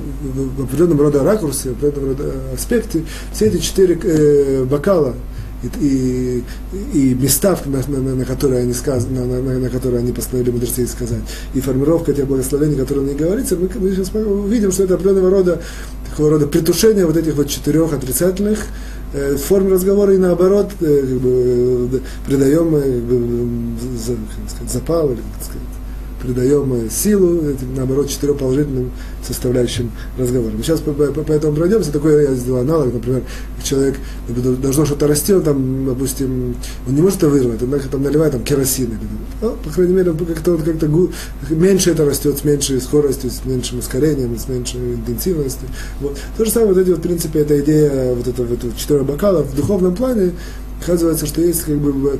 в определенном рода ракурсе, в определенном рода аспекте, все эти четыре э, бокала и, и, и места, на, на, на, которые они сказ, на, на, на которые они постановили мудрецы сказать, и формировка тех благословений, которые на них говорится, мы, мы сейчас увидим, что это определенного рода, такого рода притушение вот этих вот четырех отрицательных Э, в форме разговора и наоборот э, как бы, э, придаем как бы, сказать, запал или как сказать, придаем силу этим, наоборот, четырем положительным составляющим разговора. Сейчас по, по, по этому пройдемся, такой я сделал аналог, например, человек должно что-то расти, он там, допустим, он не может это вырвать, однако там наливает там керосин, ну, по крайней мере, как-то он как-то меньше это растет, с меньшей скоростью, с меньшим ускорением, с меньшей интенсивностью. Вот. То же самое, вот эти вот, в принципе, эта идея вот этого вот, четырех бокалов в духовном плане, оказывается, что есть как бы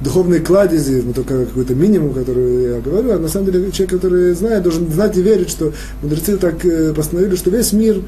духовные кладези, ну, только какой-то минимум, который я говорю, а на самом деле человек, который знает, должен знать и верить, что мудрецы так э, постановили, что весь мир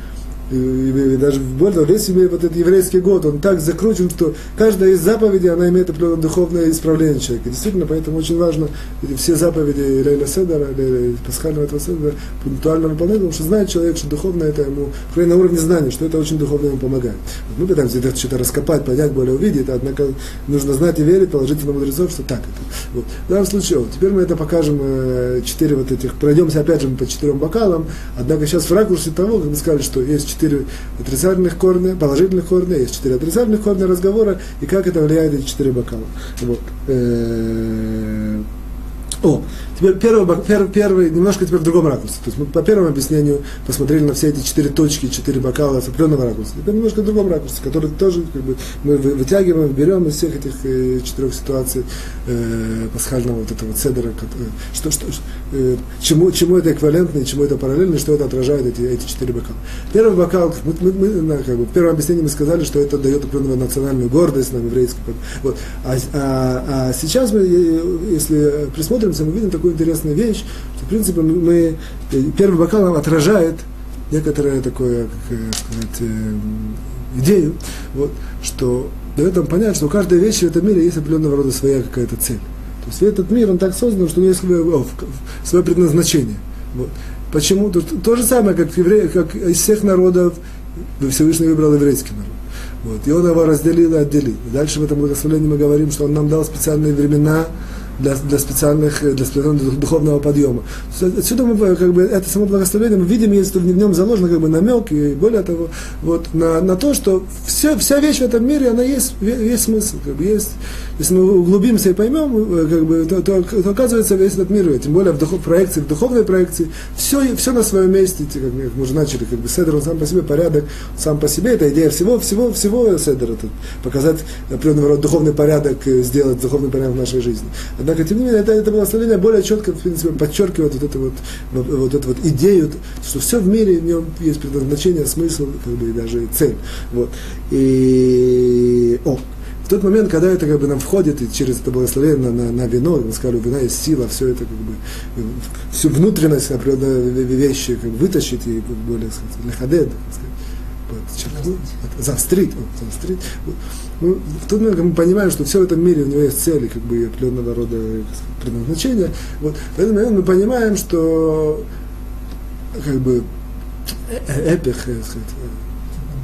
и, даже более того, весь вот этот еврейский год, он так закручен, что каждая из заповедей, она имеет определенное духовное исправление человека. Действительно, поэтому очень важно все заповеди Лейла Седера, или Пасхального этого Седера пунктуально выполнять, потому что знает человек, что духовно это ему, на уровне знания, что это очень духовно ему помогает. Мы пытаемся это что-то раскопать, понять, более увидеть, однако нужно знать и верить, положительно мудрецов, что так это. Вот. В данном случае, вот, теперь мы это покажем, э, четыре вот этих, пройдемся опять же по четырем бокалам, однако сейчас в ракурсе того, как мы сказали, что есть четыре отрицательных корня, положительных корня, есть четыре отрицательных корня разговора, и как это влияет эти четыре бокала. Вот. Э, о, теперь первый, первый, первый, немножко теперь в другом ракурсе. То есть мы по первому объяснению посмотрели на все эти четыре точки, четыре бокала с определенного ракурса. Теперь немножко в другом ракурсе, который тоже как бы, мы вытягиваем, берем из всех этих э, четырех ситуаций э, пасхального вот этого цедера, который, что, что, э, чему, чему это эквивалентно и чему это параллельно, и что это отражает эти, эти четыре бокала. Первый бокал, мы, мы, мы, как бы, в первом объяснении мы сказали, что это дает определенную национальную гордость нам, еврейскую. Вот. А, а, а сейчас мы, если присмотримся мы видим такую интересную вещь, что, в принципе, мы, первый бокал нам отражает некоторое такое, как сказать, э, идею, вот, что дает нам понять, что у каждой вещи в этом мире есть определенного рода своя какая-то цель. То есть этот мир, он так создан, что у него есть свое, свое предназначение. Вот. Почему? То, то же самое, как, евреи, как из всех народов Всевышний выбрал еврейский народ. Вот. И он его разделил и отделил. Дальше в этом благословении мы говорим, что он нам дал специальные времена, для, для, специальных, э, для специального духовного подъема. Отсюда мы, э, как бы, это само благословение, мы видим, если в нем заложен как бы, намек, и более того, вот, на, на то, что все, вся вещь в этом мире, она есть, есть смысл. Как бы, есть, если мы углубимся и поймем, э, как бы, то, то, то оказывается весь этот мир, тем более в духов, проекции, в духовной проекции, все, все на своем месте, как мы уже начали, как бы, седр, он сам по себе, порядок, сам по себе, это идея всего, всего, всего седра, показать определенный род духовный порядок, сделать духовный порядок в нашей жизни. Однако, тем не менее, это, это благословение более четко, в принципе, подчеркивает вот эту вот, вот эту вот идею, что все в мире, в нем есть предназначение, смысл, как бы, и даже цель. Вот. И, о, в тот момент, когда это как бы нам входит и через это благословение на, на, на вино, мы сказали, вина есть сила, все это как бы всю внутренность определенной вещи как бы, вытащить и более сказать, лехадед, подчеркнуть, заострить, заострить. Ну, в тот момент, мы понимаем, что все в этом мире у него есть цели, как бы определенного рода предназначения. Вот, в этот момент мы понимаем, что как бы эпих, сказать,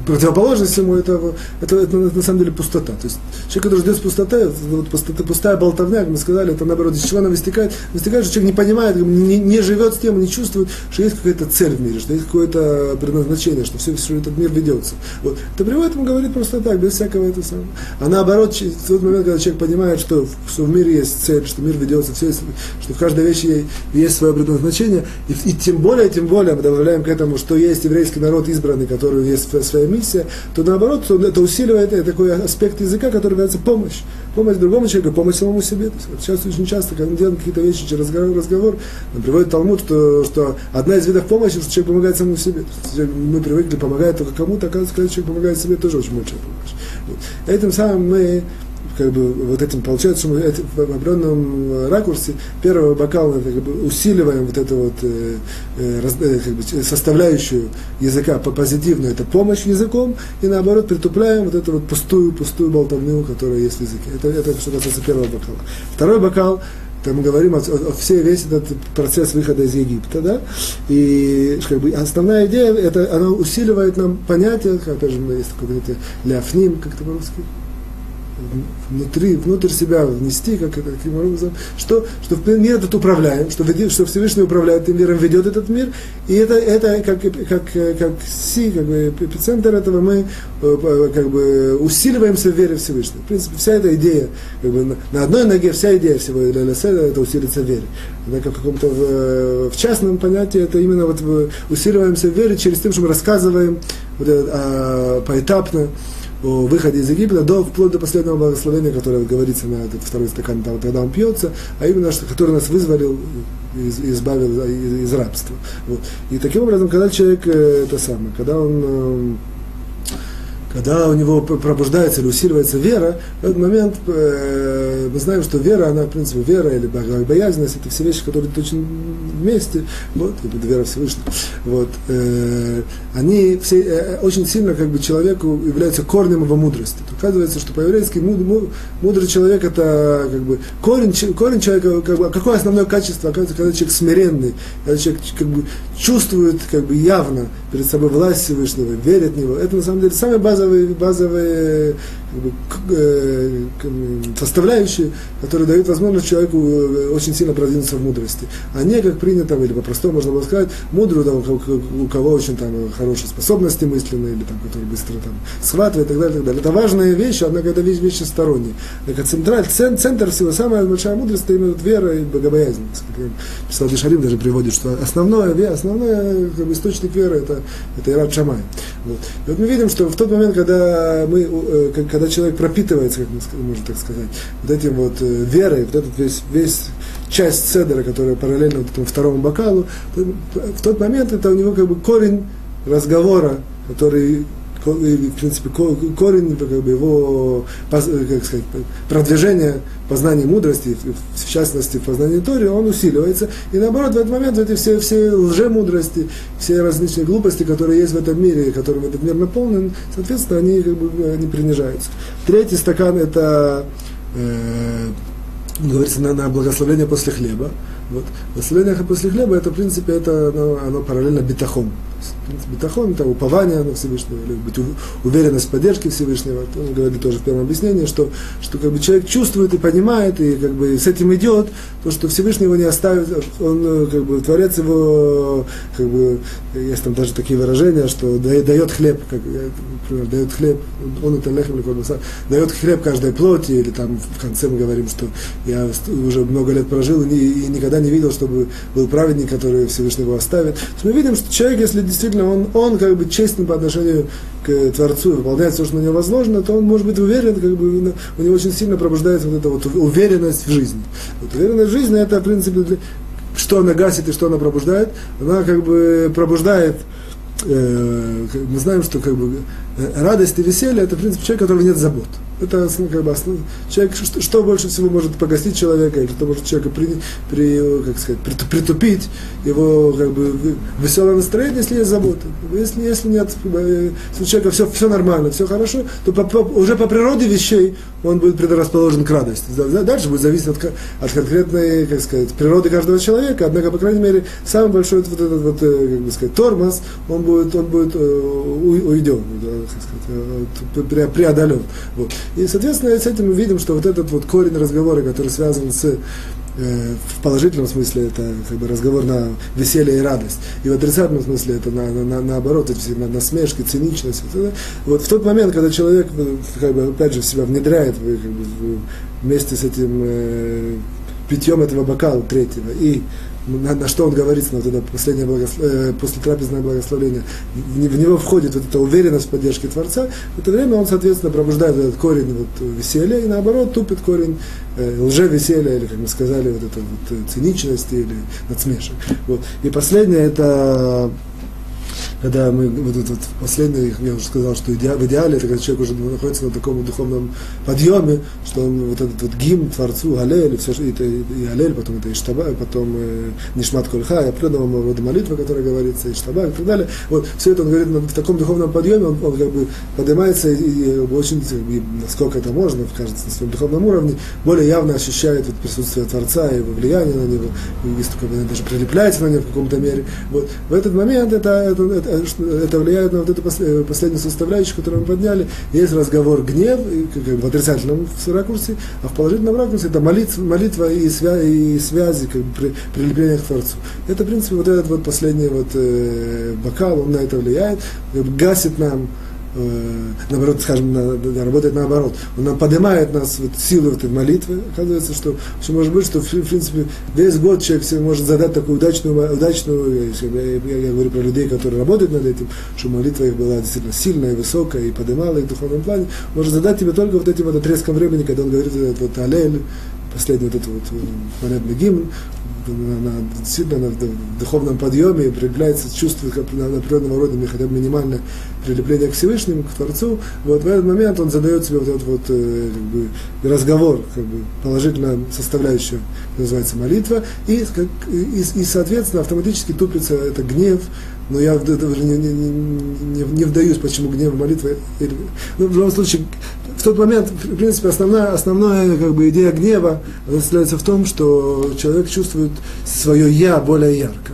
противоположность ему это, это, это, это на самом деле пустота. То есть человек, который ждет пустоты, вот пустота, пустая болтовня, как мы сказали, это наоборот, из чего она выстекает? Выстекает, что человек не понимает, не, не живет с тем, не чувствует, что есть какая-то цель в мире, что есть какое-то предназначение, что все, что этот мир ведется. Вот. Это приводит ему говорить просто так, без всякого этого самого. А наоборот, в тот момент, когда человек понимает, что, что в мире есть цель, что мир ведется, все есть, что в каждой вещи есть свое предназначение, и, и тем более, тем более мы добавляем к этому, что есть еврейский народ избранный, который есть своя миссия, то наоборот, это усиливает это такой аспект языка, который является помощь. Помощь другому человеку, помощь самому себе. То сейчас очень часто, когда мы делаем какие-то вещи через разговор, разговор нам приводит Талмуд, что, что одна из видов помощи, что человек помогает самому себе. То есть, мы привыкли помогать только кому-то, оказывается, когда человек помогает себе, тоже очень большая помощь. Вот. Этим самым мы как бы вот этим получается, мы в определенном ракурсе первого бокала как бы, усиливаем вот эту вот э, э, э, как бы, составляющую языка по позитивную, это помощь языком, и наоборот притупляем вот эту вот пустую, пустую болтовню, которая есть в языке. Это, это что касается первого бокала. Второй бокал, там мы говорим о, о, о всей весь этот процесс выхода из Египта, да, и как бы основная идея, это она усиливает нам понятие, опять же, есть такое понятие ляфним, как это по-русски, внутри, внутрь себя внести, как каким образом, что, что мир этот управляем, что, что Всевышний управляет этим миром, ведет этот мир, и это, это как, как, как си, как бы эпицентр этого мы э, как бы усиливаемся в вере Всевышнего. В принципе, вся эта идея, как бы, на одной ноге вся идея всего Селя, это усилиться в вере. Однако в каком-то в, в частном понятии это именно вот усиливаемся в вере через тем, что мы рассказываем вот а, поэтапно, о выходе из Египта до, вплоть до последнего благословения, которое говорится на этот второй стакан, там, когда он пьется, а именно, что, который нас вызволил, из, избавил из, из рабства. Вот. И таким образом, когда человек, э, это самое, когда он э, когда у него пробуждается или усиливается вера, в этот момент э, мы знаем, что вера, она, в принципе, вера или боязненность, это все вещи, которые очень вместе, вот, или вера Всевышнего, вот, э, они все, э, очень сильно, как бы, человеку являются корнем его мудрости. То, оказывается, что по-еврейски муд, муд, мудрый человек это, как бы, корень, корень человека, как бы, какое основное качество, оказывается, когда человек смиренный, когда человек, как бы, чувствует, как бы, явно перед собой власть Всевышнего, верит в него, это, на самом деле, самая базовая базовые, базовые составляющие, которые дают возможность человеку э, очень сильно продвинуться в мудрости. А не, как принято, или по-простому можно было сказать, мудрую, да, у кого очень там хорошие способности мысленные, или там, который быстро там схватывает и так далее, и так далее. Это важная вещь, однако это вещь, вещи сторонние. Так централь, центр всего, самая большая мудрость, это именно вера и богобоязненность. Писал Дешарим даже приводит, что основное, основной как бы, источник веры это, это Ират Шамай. Вот. И вот мы видим, что в тот момент, когда, мы, э, когда человек пропитывается, как можем так сказать, вот этим вот э, верой, вот этот весь, весь часть цедра, которая параллельно вот этому второму бокалу, то в тот момент это у него как бы корень разговора, который в принципе, корень как бы, его как сказать, продвижение познания мудрости, в частности, в познании Тори, он усиливается. И наоборот, в этот момент эти все, все лжемудрости, все различные глупости, которые есть в этом мире, которым этот мир наполнен, соответственно, они как бы они принижаются. Третий стакан – это э, говорится на, на благословение после хлеба. Вот. Благословение после хлеба, это, в принципе, это, оно, оно параллельно битахом. Бетахон, это упование на Всевышнего, или быть уверенность в поддержке Всевышнего. Он говорит тоже в первом объяснении, что, что как бы человек чувствует и понимает, и как бы с этим идет, то, что Всевышний его не оставит, он как бы творец его, как бы, есть там даже такие выражения, что дает хлеб, как, например, дает хлеб, он это лехем дает хлеб каждой плоти, или там в конце мы говорим, что я уже много лет прожил и, и никогда не видел, чтобы был праведник, который Всевышний его оставит. То есть мы видим, что человек, если действительно он, он как бы честен по отношению к Творцу и выполняет все, что на него возложено, то он может быть уверен, как бы у него очень сильно пробуждается вот эта вот уверенность в жизни. Вот уверенность в жизни это, в принципе, для, что она гасит и что она пробуждает. Она как бы пробуждает э, мы знаем, что как бы радость и веселье это в принципе человек, у которого нет забот. Это как бы основ... человек, что, что больше всего может погостить человека, или что может человека при, при, как сказать, притупить его как бы, веселое настроение, если есть забота. Если, если нет, если у человека все, все нормально, все хорошо, то по, по, уже по природе вещей он будет предрасположен к радости. Дальше будет зависеть от, от конкретной, как сказать, природы каждого человека. Однако, по крайней мере, самый большой вот этот вот, э, как бы сказать, тормоз, он будет, он будет э, уйден, как сказать, преодолен. Вот. И, соответственно, с этим мы видим, что вот этот вот корень разговора, который связан с э, в положительном смысле это как бы разговор на веселье и радость. И в отрицательном смысле это на, на, на, наоборот, эти все насмешки, циничность. Это, вот в тот момент, когда человек э, как бы, опять же в себя внедряет как бы, вместе с этим э, питьем этого бокала третьего и на, на что он говорит, на вот это последнее благослов... э, после трапезное благословение, в, в него входит вот эта уверенность в поддержке Творца, в это время он, соответственно, пробуждает этот корень вот, веселья, и наоборот тупит корень э, лже-веселья, или, как мы сказали, вот это вот, э, циничности или надсмешек. Вот. И последнее, это когда мы, вот этот последний, я уже сказал, что иде, в идеале, это когда человек уже находится на таком духовном подъеме, что он вот этот вот гимн Творцу, Галель, все, и, это, и Алель, потом это Иштаба, потом э, Нишмат Кольха, и определенного рода молитва, которая говорится, Иштаба и так далее. Вот все это он говорит в таком духовном подъеме, он, он как бы поднимается и, и очень, и, насколько это можно, кажется, на своем духовном уровне, более явно ощущает вот присутствие Творца его влияние на него, и даже прилепляется на него в каком-то мере. Вот. В этот момент это, это, это это влияет на вот эту э, последнюю составляющую, которую мы подняли. Есть разговор гнев, как в отрицательном ракурсе, а в положительном ракурсе это молитва, молитва и, свя, и связи, как при, прилепление к Творцу. Это, в принципе, вот этот вот последний вот, э, бокал, он на это влияет, гасит нам э, наоборот, скажем, на, на, работает наоборот. Он поднимает нас вот, силу этой молитвы. Оказывается, что все может быть, что в, в принципе весь год человек себе может задать такую удачную, удачную я, я, я говорю про людей, которые работают над этим, что молитва их была действительно сильная, высокая и поднимала их в духовном плане, может задать тебе только вот этим вот отрезком времени, когда он говорит этот вот алель, последний вот этот вот э, молебный гимн, на, действительно на, духовном подъеме, проявляется чувство определенного рода, хотя бы минимальное прилепление к Всевышнему, к Творцу, вот в этот момент он задает себе вот этот вот э, как бы, разговор, как бы положительная составляющая, называется молитва, и, как, и, и, соответственно, автоматически тупится это гнев, но я не, не, не, не вдаюсь, почему гнев молитва. Ну, в любом случае, в тот момент, в принципе, основная, основная как бы, идея гнева состоится в том, что человек чувствует свое «я» более ярко.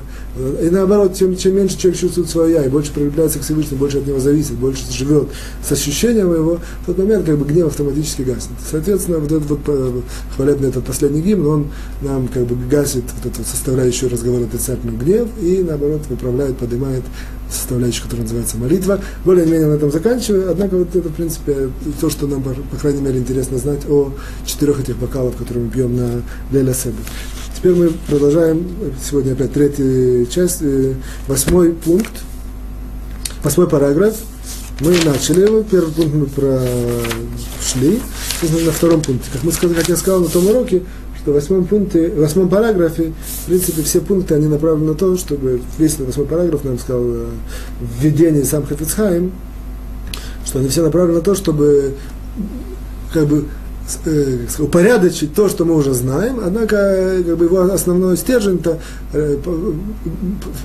И наоборот, чем, чем меньше человек чувствует свое я, и больше прилепляется к Всевышнему, больше от него зависит, больше живет с ощущением его, в тот момент как бы гнев автоматически гаснет. Соответственно, вот этот вот э, хвалебный этот последний гимн, он нам как бы гасит вот эту составляющую разговора отрицательный гнев и наоборот выправляет, поднимает составляющую, которая называется молитва. Более-менее на этом заканчиваю. Однако вот это, в принципе, то, что нам, по крайней мере, интересно знать о четырех этих бокалах, которые мы пьем на Леля Седа. Теперь мы продолжаем, сегодня опять третья часть, э, восьмой пункт, восьмой параграф. Мы начали его, первый пункт мы прошли, на втором пункте. Как, мы как я сказал на том уроке, что в восьмом пункте, в восьмом параграфе, в принципе, все пункты, они направлены на то, чтобы, весь восьмой параграф нам сказал э, введение сам Хафицхайм, что они все направлены на то, чтобы как бы упорядочить то, что мы уже знаем, однако как бы, его основной стержень это э,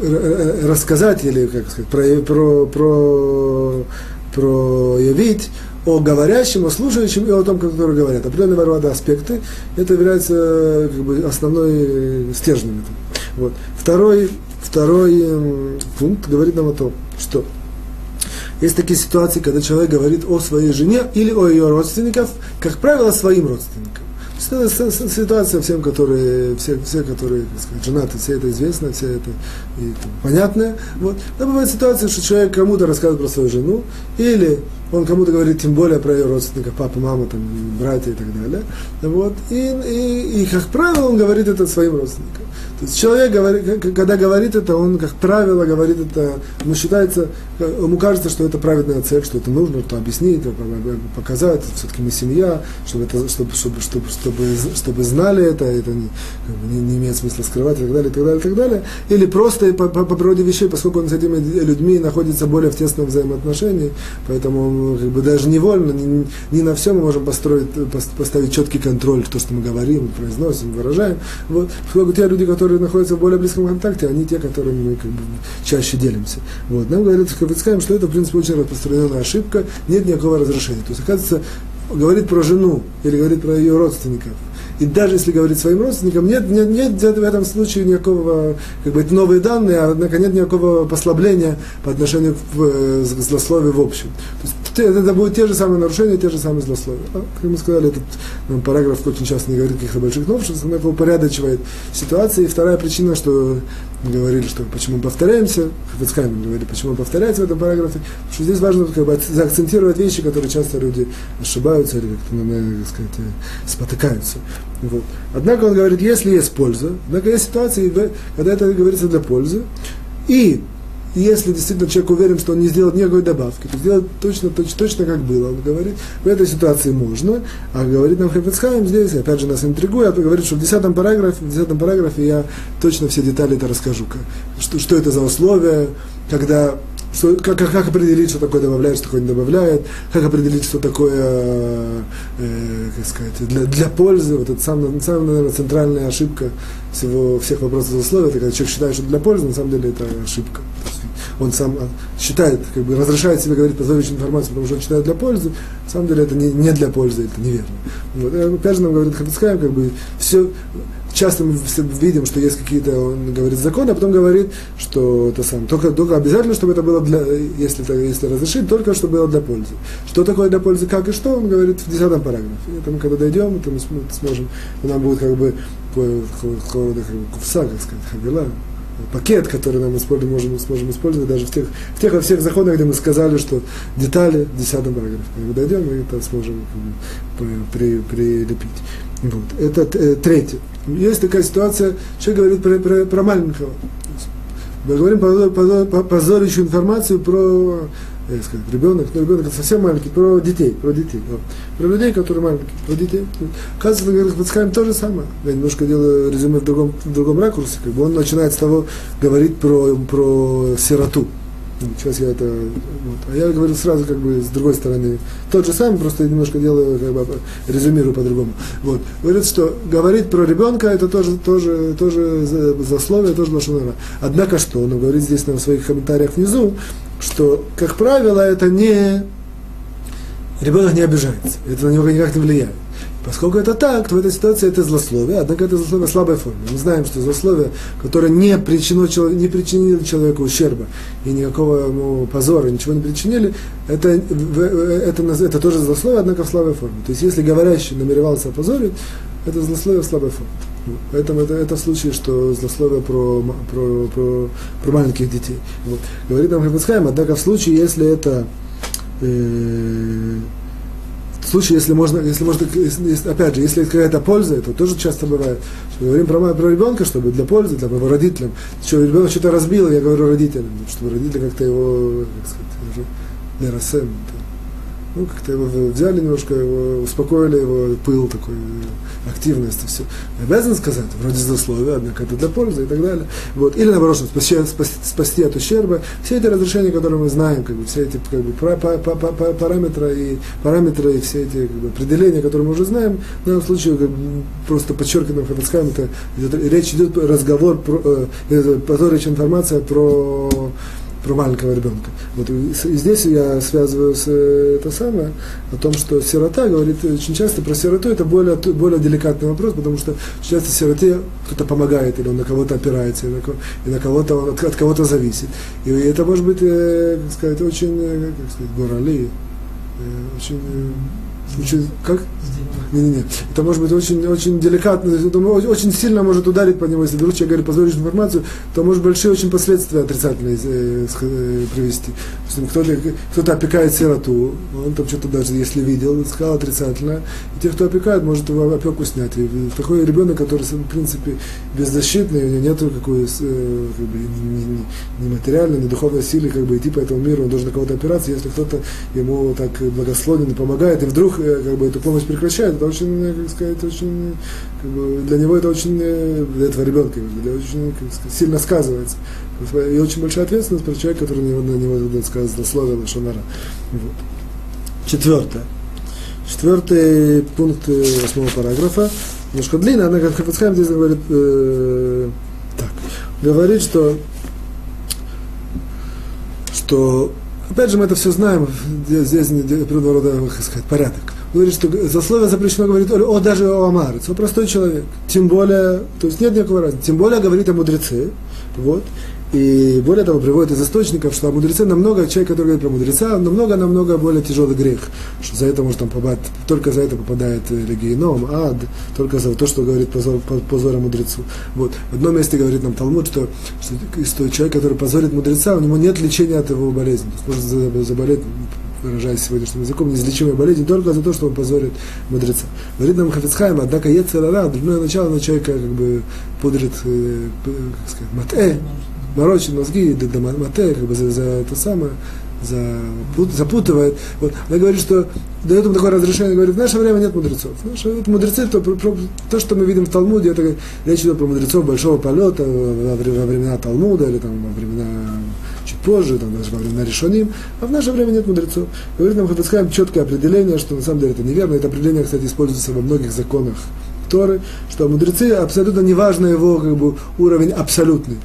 э, рассказать или как сказать, про, про, про, проявить о говорящем, о слушающем и о том, который говорят. Определенного рода аспекты. Это является как бы, основной стержнем. Вот. Второй второй пункт говорит нам о том, что есть такие ситуации, когда человек говорит о своей жене или о ее родственниках, как правило, своим родственникам. Это ситуация всем, которые, все, все которые так сказать, женаты, все это известно, все это и, понятно. Вот. Но бывает ситуация, что человек кому-то рассказывает про свою жену, или он кому-то говорит тем более про ее родственников, папа, мама, там, братья и так далее. Вот. И, и, и, как правило, он говорит это своим родственникам. То есть человек, говорит, когда говорит это, он, как правило, говорит это, ему считается, ему кажется, что это праведная цель, что это нужно, то объяснить, показать, все-таки мы семья, чтобы, это, чтобы, чтобы, чтобы, чтобы, чтобы знали это, это не, не, не имеет смысла скрывать и так далее, и так далее, и так далее. Или просто по, по, по природе вещей, поскольку он с этими людьми находится более в тесном взаимоотношении, поэтому он как бы даже невольно, не, не на все мы можем построить, поставить четкий контроль, то, что мы говорим, произносим, выражаем. Вот. Поскольку те люди, которые находятся в более близком контакте, они те, которыми мы как бы чаще делимся. Вот. Нам говорят что это, в принципе, очень распространенная ошибка, нет никакого разрешения. То есть, оказывается, говорит про жену или говорит про ее родственников, и даже если говорить своим родственникам, нет, нет, нет в этом случае никакого, как бы это новые данные, а однако нет никакого послабления по отношению к э, злословию в общем. То есть это будут те же самые нарушения, те же самые злословия. А, как мы сказали, этот ну, параграф очень часто не говорит каких-то больших новшеств, но упорядочивает ситуацию. И вторая причина, что мы говорили, что почему мы повторяемся, Хафицкайм говорили, почему повторяется в этом параграфе, потому что здесь важно как бы, заакцентировать вещи, которые часто люди ошибаются или как-то, ну, как сказать, э, спотыкаются. Вот. Однако он говорит, если есть польза, однако есть ситуации, когда это говорится для пользы, и и если действительно человек уверен, что он не сделает никакой добавки, то сделать точно, точно, точно как было. Он говорит, в этой ситуации можно, а говорит нам Хефецхайм здесь, опять же нас интригует, говорит, что в 10 параграфе, в 10 параграфе я точно все детали это расскажу. Что, что это за условия, когда что, как, как, как определить, что такое добавляет, что такое не добавляет, как определить, что такое, э, как сказать, для, для пользы, вот это самая, самая, наверное, центральная ошибка всего, всех вопросов условий, это когда человек считает, что для пользы, на самом деле это ошибка он сам считает, как бы разрешает себе говорить позорящую информацию, потому что он считает для пользы, на самом деле это не, не для пользы, это неверно. Вот. Опять же нам говорит Хабицкаем, как бы все, часто мы видим, что есть какие-то, он говорит законы, а потом говорит, что это сам, только, только обязательно, чтобы это было для, если, если разрешить, только чтобы было для пользы. Что такое для пользы, как и что, он говорит в 10 параграфе. Это мы когда дойдем, это мы сможем, нам будет как бы какого рода как бы, кувса, как сказать, хавила, пакет, который нам используем, можем, сможем использовать даже в тех, в тех во всех законах, где мы сказали, что детали в 10 параграфе. Мы дойдем, и это сможем при, прилепить. Вот. Это э, третье. Есть такая ситуация, человек говорит про, про, про маленького. Мы говорим позорящую информацию про как сказать, ребенок, но ребенок совсем маленький, про детей, про детей, вот. про людей, которые маленькие, про детей. Оказывается, говорит Пацхайм то же самое. Я немножко делаю резюме в другом, в другом ракурсе, как бы он начинает с того говорить про, про сироту. Сейчас я это... Вот. А я говорю сразу как бы с другой стороны. Тот же самый, просто немножко делаю, как бы резюмирую по-другому. Вот. Говорит, что говорить про ребенка это тоже, тоже, тоже засловие, тоже лошонара. Однако что? Он говорит здесь на своих комментариях внизу, что, как правило, это не... Ребенок не обижается, это на него никак не влияет. Поскольку это так, то в этой ситуации это злословие, однако это злословие слабой форме. Мы знаем, что злословие, которое не, причинило, не причинило человеку ущерба и никакого ему позора, ничего не причинили, это, это, это, это тоже злословие, однако в слабой форме. То есть если говорящий намеревался опозорить, это злословие в слабой форме. Поэтому это, это в случае, что злословие про, про, про, про маленьких детей. Вот. Говорит нам Хабицхайм, однако в случае, если это э, случае, если можно, если можно, если, опять же, если какая-то польза, это тоже часто бывает. Что говорим про, про ребенка, чтобы для пользы, для его родителям. Что ребенок что-то разбил, я говорю родителям, чтобы родители как-то его, как сказать, для рассем, ну, как-то его взяли немножко, его, успокоили его пыл такой, активность и все. Обязан сказать, вроде злословия, однако это для пользы и так далее. Вот. Или наоборот, спасти, спасти, спасти от ущерба. Все эти разрешения, которые мы знаем, как бы, все эти как бы, пара, пара, пара, параметры, и, параметры и все эти как бы, определения, которые мы уже знаем, в данном случае как бы, просто подчеркиваем, Хабацкам, это, это, речь идет разговор, про, э, это, информация про про маленького ребенка. Вот, и здесь я связываю с это самое, о том, что сирота говорит очень часто про сироту, это более, более деликатный вопрос, потому что часто сироте кто-то помогает, или он на кого-то опирается, и на, и на кого-то он от, от кого-то зависит. И это может быть, э, как сказать, очень, э, как сказать, горали, э, очень, очень, как? Не, не, не. Это может быть очень, очень деликатно, это очень сильно может ударить по нему, если вдруг человек говорит позоришь информацию, то может большие очень последствия отрицательные э, э, привести. Кто-то, кто-то опекает сироту, он там что-то даже, если видел, сказал отрицательно, и те, кто опекает, может его опеку снять. И такой ребенок, который, в принципе, беззащитный, у него нет какой э, как бы, ни, ни, ни материальной, ни духовной силы как бы, идти по этому миру, он должен на кого-то опираться, если кто-то ему так благословен и помогает, и вдруг как бы, эту помощь прекращает, это очень, как сказать, очень, как бы, для него это очень, э, для этого ребенка, для, очень как сказать, сильно сказывается. И очень большая ответственность про человека, который на него, на него так сказать, злословил Лошонара. Вот. Четвертое. Четвертый пункт э, восьмого параграфа. Немножко длинно, она как Хафицхайм здесь говорит э, так. Говорит, что что Опять же, мы это все знаем, здесь природного рода, как сказать, порядок говорит, что за слово запрещено говорить о, даже о Амарец, о простой человек. Тем более, то есть нет никакого разницы. Тем более говорит о мудреце. Вот. И более того, приводит из источников, что о мудреце намного, человек, который говорит про мудреца, намного-намного более тяжелый грех, что за это может там попадать, только за это попадает регионом, ад, только за то, что говорит позор, позор мудрецу. Вот. В одном месте говорит нам Талмуд, что, что, что человек, который позорит мудреца, у него нет лечения от его болезни. Может заболеть выражаясь сегодняшним языком, неизлечимая болезнь только за то, что он позорит мудреца. Говорит нам Хафицхайм, однако Ецерара, дурное начало на человека как бы пудрит, э, как сказать, мате, морочит мозги, да, мате, как бы за, за это самое, запутывает. Вот. Она говорит, что дает ему такое разрешение, говорит, в наше время нет мудрецов. Наше, это мудрецы, то, про, то, что мы видим в Талмуде, это речь идет про мудрецов большого полета во, во времена Талмуда или там, во времена чуть позже, там, даже во времена Решоним, а в наше время нет мудрецов. Говорит нам Хатыскаем четкое определение, что на самом деле это неверно. Это определение, кстати, используется во многих законах Торы, что мудрецы абсолютно неважно его как бы, уровень абсолютный.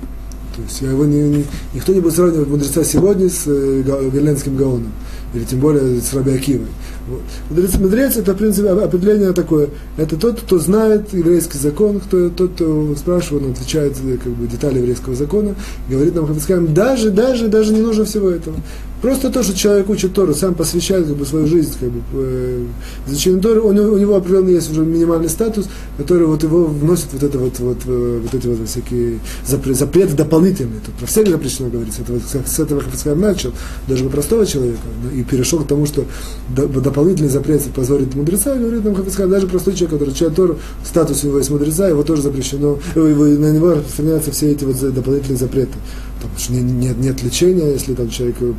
То есть его не, не, никто не будет сравнивать мудреца сегодня с э, Верлендским Гаоном, или тем более с Раби. Вот. Мудрец, мудрец это, в принципе, определение такое. Это тот, кто знает еврейский закон, кто, тот, кто спрашивает, он отвечает э, как бы, детали еврейского закона, говорит нам, скажем, даже, даже, даже не нужно всего этого. Просто то, что человек учит Тору, сам посвящает как бы, свою жизнь как бы, э, изучению Торы, у него, у него определенный есть уже минимальный статус, который вот его вносит вот, это вот, вот, э, вот эти вот всякие запреты, дополнительные. Тут про всех запрещено говорится. Это вот, с этого Хафицхайм начал, даже про простого человека, и перешел к тому, что дополнительный запрет позорит мудреца, говорит нам Хафицхайм, даже простой человек, который читает Тору, статус у него есть мудреца, его тоже запрещено, на него распространяются все эти вот дополнительные запреты там, что нет, нет лечения, если там человек его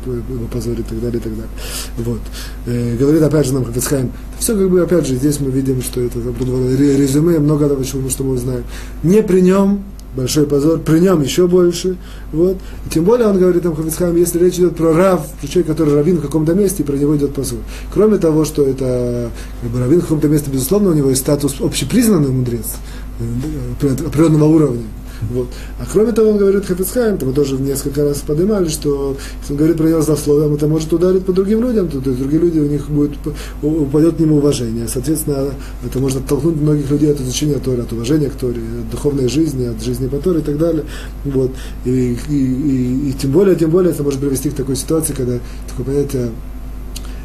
позорит и так далее, и так далее. Вот. Э, говорит опять же нам Хафицхайм, все как бы опять же здесь мы видим, что это резюме, много того, чего, что мы узнаем. Не при нем большой позор, при нем еще больше. Вот. И тем более он говорит там Хафицхайм, если речь идет про рав, про человека, который раввин в каком-то месте, про него идет позор. Кроме того, что это как бы, раввин в каком-то месте, безусловно, у него есть статус общепризнанный мудрец э, определенного уровня. Вот. А кроме того, он говорит Хафицхайм, мы тоже несколько раз поднимали, что если он говорит про него злословием, это может ударить по другим людям, то, то есть другие люди, у них будет, упадет к нему уважение. Соответственно, это может оттолкнуть многих людей от изучения Торы, от уважения к Торе, от духовной жизни, от жизни по Торе и так далее. Вот. И, и, и, и тем более, тем более это может привести к такой ситуации, когда такое понятие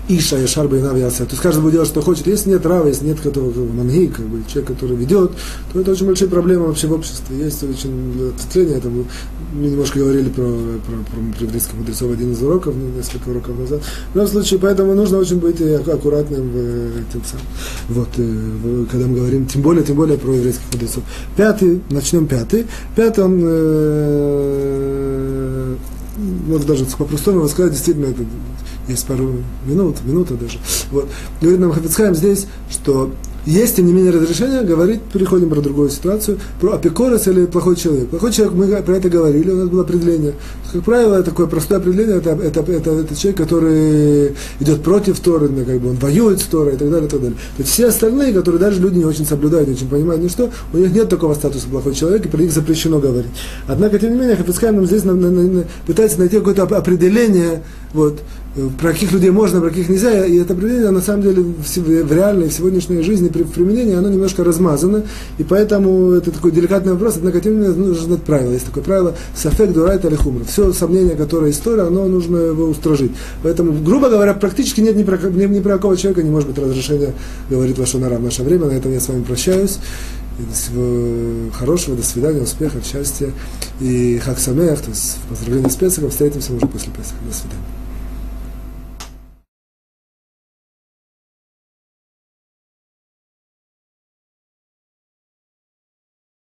Иша и Шарба и Навиация. То есть каждый будет делать, что хочет. Если нет рава, если нет которого манги, как бы, человек, который ведет, то это очень большие проблемы вообще в обществе. Есть очень ответвление. Это мы, немножко говорили про, про, про, еврейских мудрецов один из уроков, несколько уроков назад. В любом случае, поэтому нужно очень быть аккуратным в тем самым. Вот, э, когда мы говорим, тем более, тем более про еврейских мудрецов. Пятый, начнем пятый. Пятый он э, вот даже по-простому сказать, действительно, это есть пару минут, минута даже. Вот. Говорит нам Хафицхайм здесь, что есть, тем не менее, разрешение говорить, переходим про другую ситуацию, про апикорос или плохой человек. Плохой человек, мы про это говорили, у нас было определение. Как правило, такое простое определение, это, это, это, это человек, который идет против Торы, ну, как бы он воюет с Торой и так далее, и так далее. То есть все остальные, которые даже люди не очень соблюдают, не очень понимают ничто, у них нет такого статуса плохой человек, и про них запрещено говорить. Однако, тем не менее, Хафицкайм нам здесь на, на, на, пытается найти какое-то определение, вот, про каких людей можно, про каких нельзя, и это определение, на самом деле, в, реальной, в сегодняшней жизни, при применении, оно немножко размазано, и поэтому это такой деликатный вопрос, однако, тем не менее, нужно знать правило. Есть такое правило «сафек дурайт или хумра». Все сомнение, которое история, оно нужно его устражить. Поэтому, грубо говоря, практически нет ни про, ни, ни про какого человека не может быть разрешения, говорит Лашонара в наше время. На этом я с вами прощаюсь. Всего хорошего, до свидания, успеха, счастья и хак самех, то есть поздравления с Песохом. Встретимся уже после Песоха. До свидания.